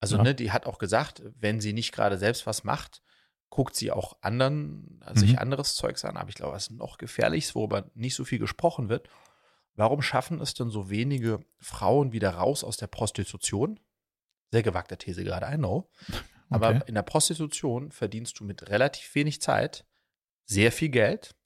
Also, ja. ne, die hat auch gesagt, wenn sie nicht gerade selbst was macht, guckt sie auch anderen, mhm. sich anderes Zeugs an. Aber ich glaube, was noch gefährlich ist, worüber nicht so viel gesprochen wird, Warum schaffen es denn so wenige Frauen wieder raus aus der Prostitution? Sehr gewagte These gerade, I know. Aber okay. in der Prostitution verdienst du mit relativ wenig Zeit sehr viel Geld.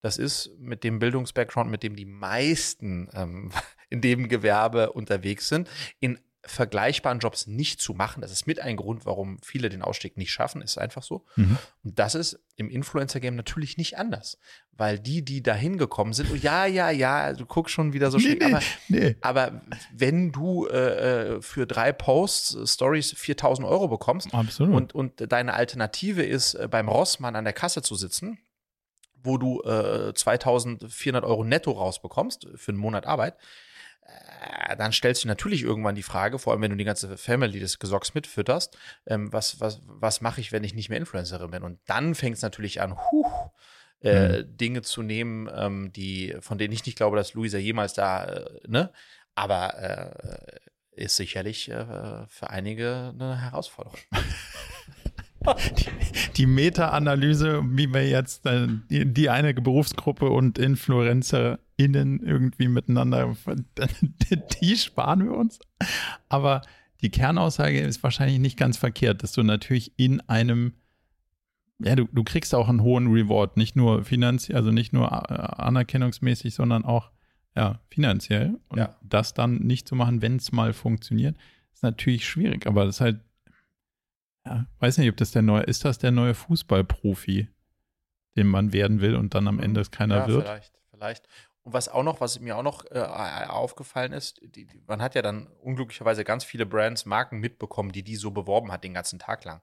Das ist mit dem Bildungsbackground, mit dem die meisten ähm, in dem Gewerbe unterwegs sind, in vergleichbaren Jobs nicht zu machen. Das ist mit ein Grund, warum viele den Ausstieg nicht schaffen, ist einfach so. Mhm. Und das ist im Influencer-Game natürlich nicht anders. Weil die, die da hingekommen sind, oh, ja, ja, ja, du guckst schon wieder so Nee, schön, nee, aber, nee. aber wenn du äh, äh, für drei Posts, äh, Stories 4000 Euro bekommst Absolut. und, und deine Alternative ist, äh, beim Rossmann an der Kasse zu sitzen, wo du äh, 2400 Euro netto rausbekommst für einen Monat Arbeit, dann stellst du natürlich irgendwann die Frage, vor allem wenn du die ganze Family des Gesocks mitfütterst, ähm, was, was, was mache ich, wenn ich nicht mehr Influencerin bin? Und dann fängt es natürlich an, huh, äh, Dinge zu nehmen, ähm, die, von denen ich nicht glaube, dass Luisa jemals da, äh, ne? Aber äh, ist sicherlich äh, für einige eine Herausforderung. die Meta-Analyse, wie wir jetzt äh, die, die eine Berufsgruppe und InfluencerInnen irgendwie miteinander, die sparen wir uns. Aber die Kernaussage ist wahrscheinlich nicht ganz verkehrt, dass du natürlich in einem, ja, du, du kriegst auch einen hohen Reward, nicht nur finanziell, also nicht nur äh, anerkennungsmäßig, sondern auch ja, finanziell. Und Ja. das dann nicht zu machen, wenn es mal funktioniert, ist natürlich schwierig. Aber das ist halt ja, weiß nicht, ob das der neue, ist das der neue Fußballprofi, den man werden will und dann am Ende es keiner ja, wird? Vielleicht, vielleicht. Und was auch noch, was mir auch noch äh, aufgefallen ist, die, die, man hat ja dann unglücklicherweise ganz viele Brands, Marken mitbekommen, die die so beworben hat den ganzen Tag lang.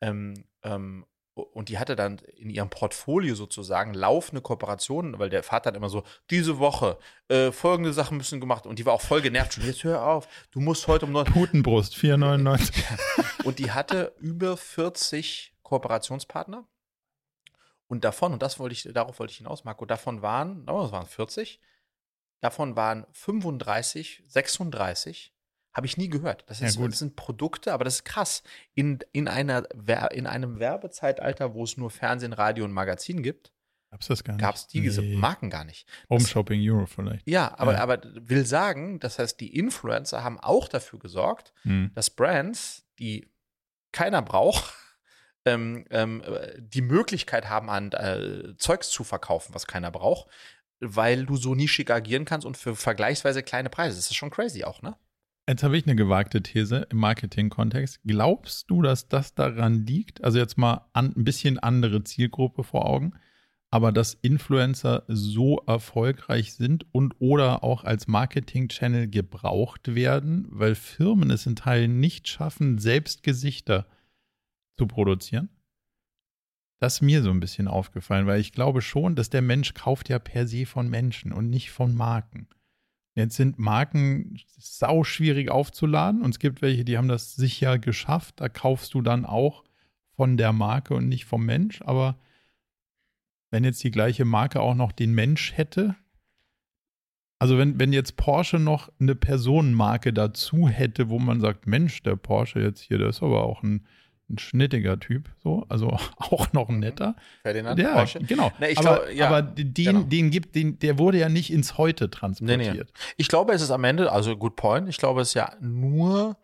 Ähm, ähm, und die hatte dann in ihrem Portfolio sozusagen laufende Kooperationen, weil der Vater dann immer so, diese Woche, äh, folgende Sachen müssen gemacht. Und die war auch voll genervt schon. Jetzt hör auf, du musst heute um 9 Putenbrust, 4,99. und die hatte über 40 Kooperationspartner. Und davon, und das wollte ich, darauf wollte ich hinaus, Marco, davon waren, oh, das waren 40, davon waren 35, 36, habe ich nie gehört. Das, Ja, ist, gut. das sind Produkte, aber das ist krass. In, in, einer, in einem Werbezeitalter, wo es nur Fernsehen, Radio und Magazin gibt, Gab's das gar nicht? gab es diese Nee. Marken gar nicht. Home Shopping Euro vielleicht. Ja, aber, Ja. aber will sagen, das heißt, die Influencer haben auch dafür gesorgt, Hm. dass Brands, die keiner braucht, ähm, ähm, äh, die Möglichkeit haben, an äh, Zeugs zu verkaufen, was keiner braucht, weil du so nischig agieren kannst und für vergleichsweise kleine Preise. Das ist schon crazy auch, ne? Jetzt habe ich eine gewagte These im Marketing-Kontext. Glaubst du, dass das daran liegt? Also jetzt mal an, ein bisschen andere Zielgruppe vor Augen, aber dass Influencer so erfolgreich sind und oder auch als Marketing-Channel gebraucht werden, weil Firmen es in Teilen nicht schaffen, selbst Gesichter zu produzieren? Das ist mir so ein bisschen aufgefallen, weil ich glaube schon, dass der Mensch kauft ja per se von Menschen und nicht von Marken. Jetzt sind Marken sau schwierig aufzuladen und es gibt welche, die haben das sicher geschafft. Da kaufst du dann auch von der Marke und nicht vom Mensch. Aber wenn jetzt die gleiche Marke auch noch den Mensch hätte, also wenn, wenn jetzt Porsche noch eine Personenmarke dazu hätte, wo man sagt, Mensch, der Porsche jetzt hier, der ist aber auch ein, ein schnittiger Typ, so, also auch noch ein netter. Ferdinand Ja, Porsche. genau. Ich aber, glaub, ja, aber den, genau. den gibt, den, der wurde ja nicht ins Heute transportiert. Ich glaube, es ist am Ende, also good point, ich glaube, es ist ja nur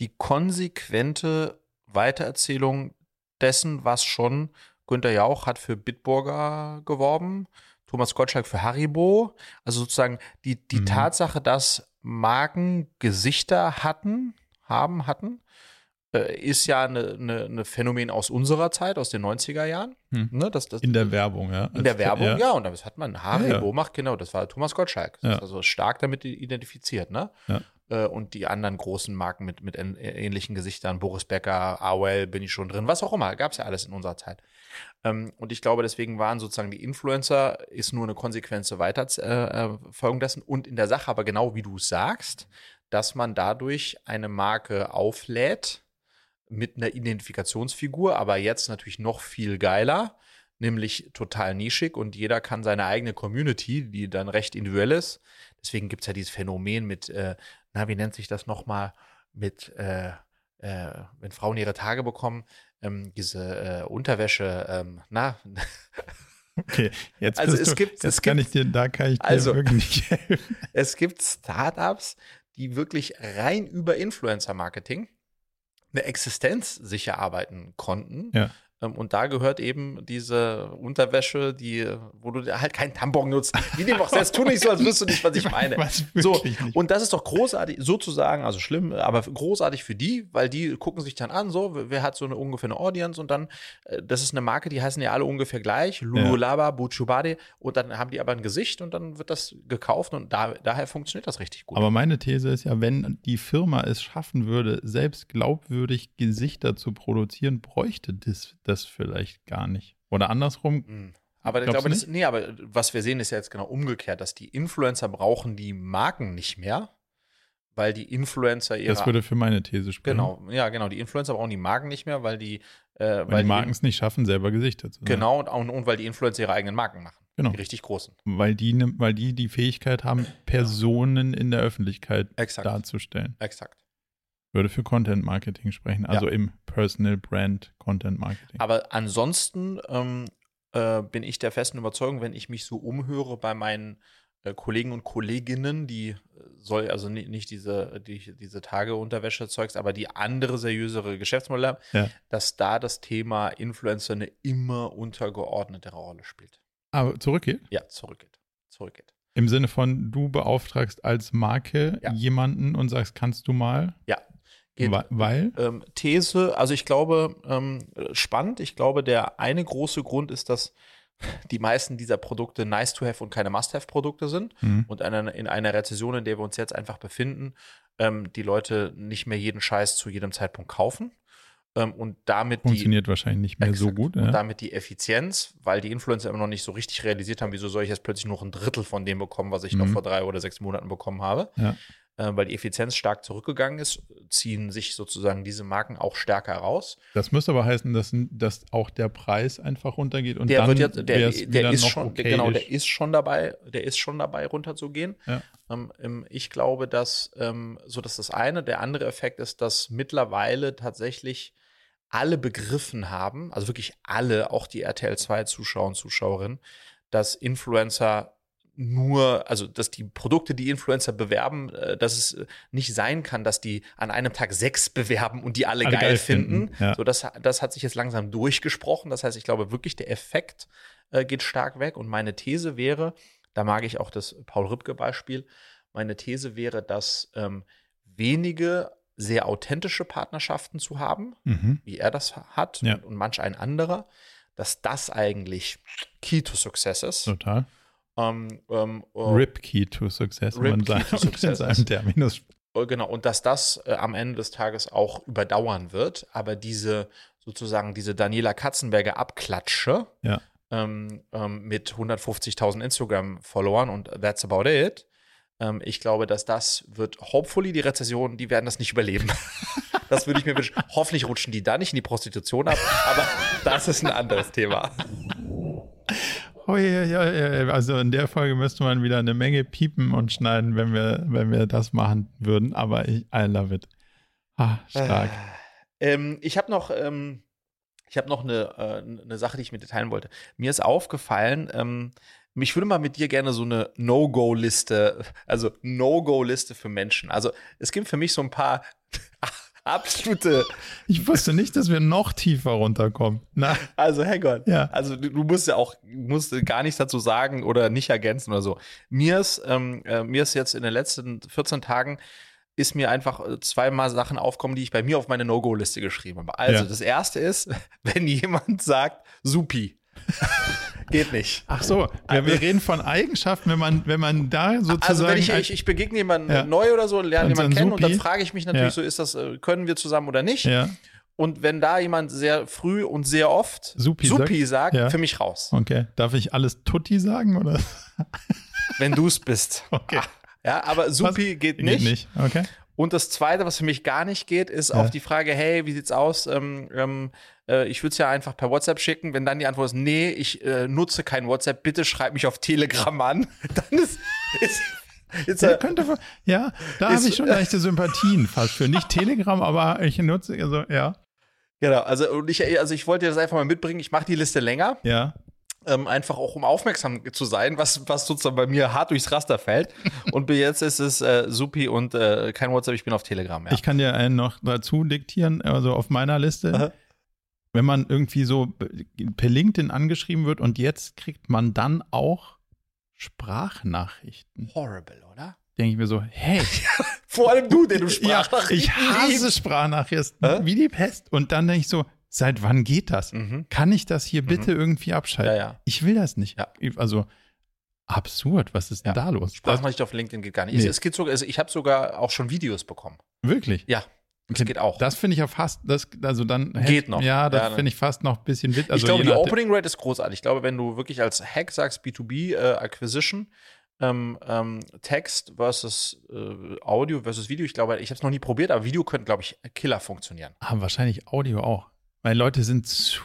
die konsequente Weitererzählung dessen, was schon Günther Jauch hat für Bitburger geworben, Thomas Gottschalk für Haribo. Also sozusagen die, die Mhm. Tatsache, dass Marken Gesichter hatten, haben, hatten, äh, ist ja eine, eine, eine Phänomen aus unserer Zeit, aus den 90er Jahren. Hm. Ne, das, das, In der Werbung, ja. in der Als- Werbung, ja, und das hat man. Haribo Ja. macht genau, das war Thomas Gottschalk. Das Ja. ist also stark damit identifiziert, ne? Ja. Äh, Und die anderen großen Marken mit, mit ähn- ähnlichen Gesichtern, Boris Becker, AOL, bin ich schon drin, was auch immer, gab es ja alles in unserer Zeit. Ähm, Und ich glaube, deswegen waren sozusagen die Influencer, ist nur eine konsequente Weiterfolgung dessen und in der Sache aber genau wie du es sagst, dass man dadurch eine Marke auflädt mit einer Identifikationsfigur, aber jetzt natürlich noch viel geiler, nämlich total nischig und jeder kann seine eigene Community, die dann recht individuell ist. Deswegen gibt es ja dieses Phänomen mit, äh, na, wie nennt sich das nochmal, mit, äh, äh, wenn Frauen ihre Tage bekommen, ähm, diese äh, Unterwäsche, ähm, na, Okay, jetzt Also es du, gibt- jetzt es kann gibt- ich dir, da kann ich dir Also- wirklich helfen. es gibt Startups, die wirklich rein über Influencer-Marketing eine Existenz sicher arbeiten konnten. Ja. Ähm, und da gehört eben diese Unterwäsche, die, wo du halt keinen Tampon nutzt. Wie dem auch selbst, tu nicht so, als wüsstest du nicht, was ich meine. so, und das ist doch großartig, sozusagen, also schlimm, aber großartig für die, weil die gucken sich dann an, so, wer hat so eine ungefähr eine Audience und dann, äh, das ist eine Marke, die heißen ja alle ungefähr gleich, Lululaba, ja. Buchubade, und dann haben die aber ein Gesicht und dann wird das gekauft und da, daher funktioniert das richtig gut. Aber meine These ist ja, wenn die Firma es schaffen würde, selbst glaubwürdig Gesichter zu produzieren, bräuchte das das vielleicht gar nicht. Oder andersrum. Mhm. Aber ich glaube, das, nee, aber was wir sehen, ist ja jetzt genau umgekehrt, dass die Influencer brauchen die Marken nicht mehr, weil die Influencer ihre. Das würde für meine These sprechen. Genau, ja, genau. Die Influencer brauchen die Marken nicht mehr, weil die. Äh, weil, weil, die Marken es nicht schaffen, selber Gesichter zu sein. Genau, und, und, weil die Influencer ihre eigenen Marken machen. Genau. Die richtig großen. Weil die, ne, weil die die Fähigkeit haben, Personen in der Öffentlichkeit Exakt. darzustellen. Exakt. Würde für Content Marketing sprechen, also ja. im Personal Brand Content Marketing. Aber ansonsten ähm, äh, bin ich der festen Überzeugung, wenn ich mich so umhöre bei meinen äh, Kollegen und Kolleginnen, die äh, soll also nicht, nicht diese, die, diese Tageunterwäsche-Zeugs, aber die andere seriösere Geschäftsmodelle haben, ja. dass da das Thema Influencer eine immer untergeordnete Rolle spielt. Aber zurückgeht? Ja, zurückgeht. Zurückgeht. Im Sinne von, du beauftragst als Marke ja. jemanden und sagst, kannst du mal? Ja, Geht, Weil? Ähm, These, also ich glaube, ähm, spannend. Ich glaube, der eine große Grund ist, dass die meisten dieser Produkte nice to have und keine Must-have-Produkte sind. Mhm. Und eine, in einer Rezession, in der wir uns jetzt einfach befinden, ähm, die Leute nicht mehr jeden Scheiß zu jedem Zeitpunkt kaufen. Ähm, und damit Funktioniert die, wahrscheinlich nicht mehr exakt, so gut. Ja. Und damit die Effizienz, weil die Influencer immer noch nicht so richtig realisiert haben, wieso soll ich jetzt plötzlich noch ein Drittel von dem bekommen, was ich mhm. noch vor drei oder sechs Monaten bekommen habe. Ja weil die Effizienz stark zurückgegangen ist, ziehen sich sozusagen diese Marken auch stärker raus. Das müsste aber heißen, dass, dass auch der Preis einfach runtergeht und der dann wird jetzt, der, der ist schon, okay genau, der ist schon dabei, der ist schon dabei runterzugehen. Ja. Ähm, ich glaube, dass ähm, so dass das eine, der andere Effekt ist, dass mittlerweile tatsächlich alle begriffen haben, also wirklich alle, auch die RTL 2 Zuschauer und Zuschauerinnen, dass Influencer nur, also dass die Produkte, die Influencer bewerben, äh, dass es äh, nicht sein kann, dass die an einem Tag sechs bewerben und die alle, alle geil, geil, finden. finden. Ja. So, das, das hat sich jetzt langsam durchgesprochen. Das heißt, ich glaube wirklich, der Effekt äh, geht stark weg. Und meine These wäre, da mag ich auch das Paul Rübke-Beispiel, meine These wäre, dass ähm, wenige sehr authentische Partnerschaften zu haben, mhm. wie er das hat ja. und, und manch ein anderer, dass das eigentlich Key to Success ist. Total ähm, ähm, uh, Rip Key to Success, Rip man Key to Success in Terminus. Oh, genau, und dass das äh, am Ende des Tages auch überdauern wird, aber diese sozusagen diese Daniela Katzenberger Abklatsche ja. ähm, ähm mit 150.000 Instagram-Followern und that's about it. Ähm, ich glaube, dass das wird, hopefully die Rezession, die werden das nicht überleben. das würde ich mir wünschen. Hoffentlich rutschen die da nicht in die Prostitution ab, aber das ist ein anderes Thema. Oh ja, ja, ja, also in der Folge müsste man wieder eine Menge piepen und schneiden, wenn wir, wenn wir das machen würden. Aber ich, I love it. Ah, stark. Äh, ähm, ich habe noch, ähm, ich habe noch eine, äh, eine Sache, die ich mit dir teilen wollte. Mir ist aufgefallen, ähm, mich würde mal mit dir gerne so eine No-Go-Liste, also No-Go-Liste für Menschen. Also es gibt für mich so ein paar absolute. Ich wusste nicht, dass wir noch tiefer runterkommen. Na. Also, Herrgott. Ja. Also, du, du musst ja auch musst gar nichts dazu sagen oder nicht ergänzen oder so. Mir ist, ähm, äh, mir ist jetzt in den letzten 14 Tagen ist mir einfach äh, zweimal Sachen aufkommen, die ich bei mir auf meine No-Go-Liste geschrieben habe. Also, ja. das erste ist, wenn jemand sagt, Supi. Geht nicht. Ach so, wir, wir, also- reden von Eigenschaften, wenn man, wenn man da sozusagen. Also wenn ich, ich, ich begegne jemanden ja. neu oder so, lerne jemanden kennen Supi. und dann frage ich mich natürlich ja. so, ist das, äh, können wir zusammen oder nicht? Ja. Und wenn da jemand sehr früh und sehr oft Supi, Supi sagt, sagt ja. für mich raus. Okay. Darf ich alles Tutti sagen oder? Wenn du es bist. Okay. Ja, aber Supi was? geht nicht. Geht nicht. Okay. Und das Zweite, was für mich gar nicht geht, ist ja. auf die Frage, hey, wie sieht's aus? Ähm, ähm, äh, ich würde es ja einfach per WhatsApp schicken. Wenn dann die Antwort ist, nee, ich äh, nutze kein WhatsApp, bitte schreib mich auf Telegram an. dann ist, ist Jetzt, ja, könnte, ja, da habe ich schon leichte Sympathien fast für. Nicht Telegram, aber ich nutze, also ja. Genau, also und ich, also ich wollte dir das einfach mal mitbringen. Ich mache die Liste länger. Ja ähm, einfach auch um aufmerksam zu sein, was, was sozusagen bei mir hart durchs Raster fällt. und bis jetzt ist es äh, Supi und äh, kein WhatsApp, ich bin auf Telegram. Ja. Ich kann dir einen noch dazu diktieren, also auf meiner Liste. Aha. wenn man irgendwie so per LinkedIn angeschrieben wird und jetzt kriegt man dann auch Sprachnachrichten. Horrible, oder? Denke ich mir so, hey, Vor allem du, der du ja, Sprachnachrichten ich hasse. Sprachnachrichten wie die Pest. Und dann denke ich so, seit wann geht das? Mhm. Kann ich das hier bitte irgendwie abschalten? Ja, ja. Ich will das nicht. Ja. Also absurd, was ist denn da los? Das, Sprachnachricht auf LinkedIn geht gar nicht. Nee. Es, es geht sogar, also ich habe sogar auch schon Videos bekommen. wirklich? Ja, das geht auch. Das finde ich ja fast, das, also dann Geht noch. Ja, das Ja, finde ich fast noch ein bisschen wit. Also ich glaube, die Opening Rate ist großartig. Ich glaube, wenn du wirklich als Hack sagst, B2B äh, Acquisition, ähm, ähm, Text versus äh, Audio versus Video, ich glaube, ich habe es noch nie probiert, aber Video könnte, glaube ich, Killer funktionieren. Ah, wahrscheinlich Audio auch. Weil Leute sind zu,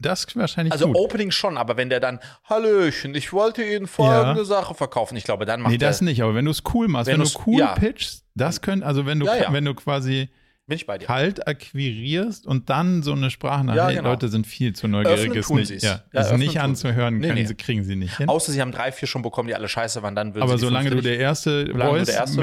das wahrscheinlich Also gut. Opening schon, aber wenn der dann, Hallöchen, ich wollte Ihnen folgende Ja. Sache verkaufen, ich glaube, dann macht Nee, das der, nicht, aber wenn du es cool machst, Wenn wenn, du cool ja. pitchst, das können, also wenn du, Ja, wenn du quasi bin ich bei dir. kalt akquirierst und dann so eine Sprachnachricht, Ja, genau. Leute sind viel zu neugierig, Öffnen ist nicht, sie's. ja, Ja, ist nicht anzuhören, Nee, können nee. Sie, kriegen sie nicht hin. Außer sie haben drei, vier schon bekommen, die alle scheiße waren, dann würden aber solange du der erste Solange du der erste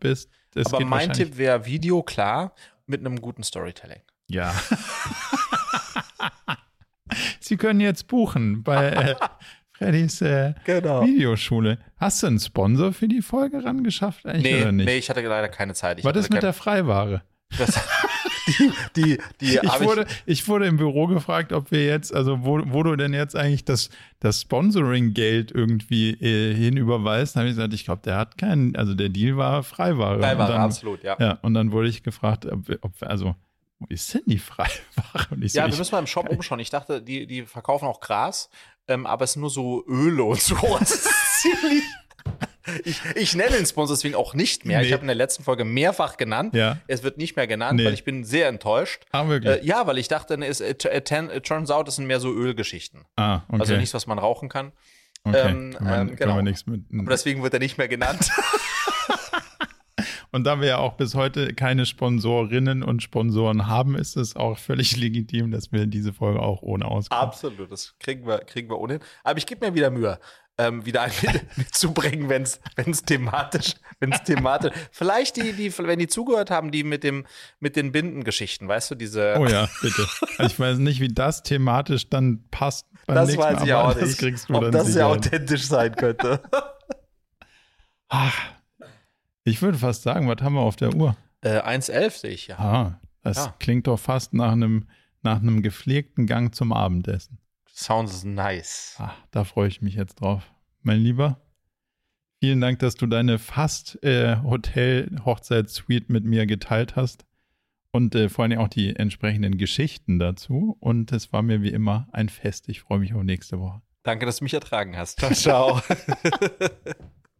bist. Das Aber mein. Tipp wäre Video, klar, mit einem guten Storytelling. Ja. Sie können jetzt buchen bei äh, Freddys äh, Genau. Videoschule. Hast du einen Sponsor für die Folge rangeschafft eigentlich Nee, oder nicht? nee, ich hatte leider keine Zeit. Ich Was ist mit kein- der Freiware? Das, die, die, die Ich wurde, ich wurde im Büro gefragt, ob wir jetzt, also wo, wo du denn jetzt eigentlich das, das Sponsoring-Geld irgendwie äh, hinüberweist. Da habe ich gesagt, ich glaube, der hat keinen, also der Deal war Freiware. Freiware, dann, absolut, ja. Ja, und dann wurde ich gefragt, ob, wir- ob wir- also, wo ist denn die Freiware? Und ich so, Ja, wir ich, müssen mal im Shop umschauen. Ich dachte, die, die verkaufen auch Gras, ähm, aber es sind nur so Öle und so. Das ist ziemlich. Ich, ich nenne den Sponsor deswegen auch nicht mehr. Ich Nee. habe in der letzten Folge mehrfach genannt. Ja. Es wird nicht mehr genannt, Nee. weil ich bin sehr enttäuscht. ah, wirklich? Äh, ja, weil ich dachte, es, it, it, it turns out, es sind mehr so Ölgeschichten. ah, okay. Also nichts, was man rauchen kann. okay. ähm, kann man, ähm, genau. nichts mit. Aber deswegen wird er nicht mehr genannt. Und da wir ja auch bis heute keine Sponsorinnen und Sponsoren haben, ist es auch völlig legitim, dass wir diese Folge auch ohne auskommen. Absolut, das kriegen wir, kriegen wir ohnehin. Aber ich gebe mir wieder Mühe, ähm, wieder mitzubringen, wenn es thematisch, wenn es thematisch. Vielleicht die, die, wenn die zugehört haben, die mit dem, mit den Bindengeschichten, weißt du, diese. Oh ja, bitte. Also ich weiß nicht, wie das thematisch dann passt. beim das nächsten weiß ich auch das nicht. kriegst du ob das ja authentisch sein könnte. Ach, ich würde fast sagen, was haben wir auf der Uhr? äh, 1,11 sehe ich ja. Ah, das Ja. klingt doch fast nach einem, nach einem gepflegten Gang zum Abendessen. Sounds nice. Ah, da freue ich mich jetzt drauf. Mein Lieber, vielen Dank, dass du deine fast äh, Hotel-Hochzeitssuite mit mir geteilt hast und äh, vor allem auch die entsprechenden Geschichten dazu. Und es war mir wie immer ein Fest. Ich freue mich auf nächste Woche. Danke, dass du mich ertragen hast. Ciao, ciao.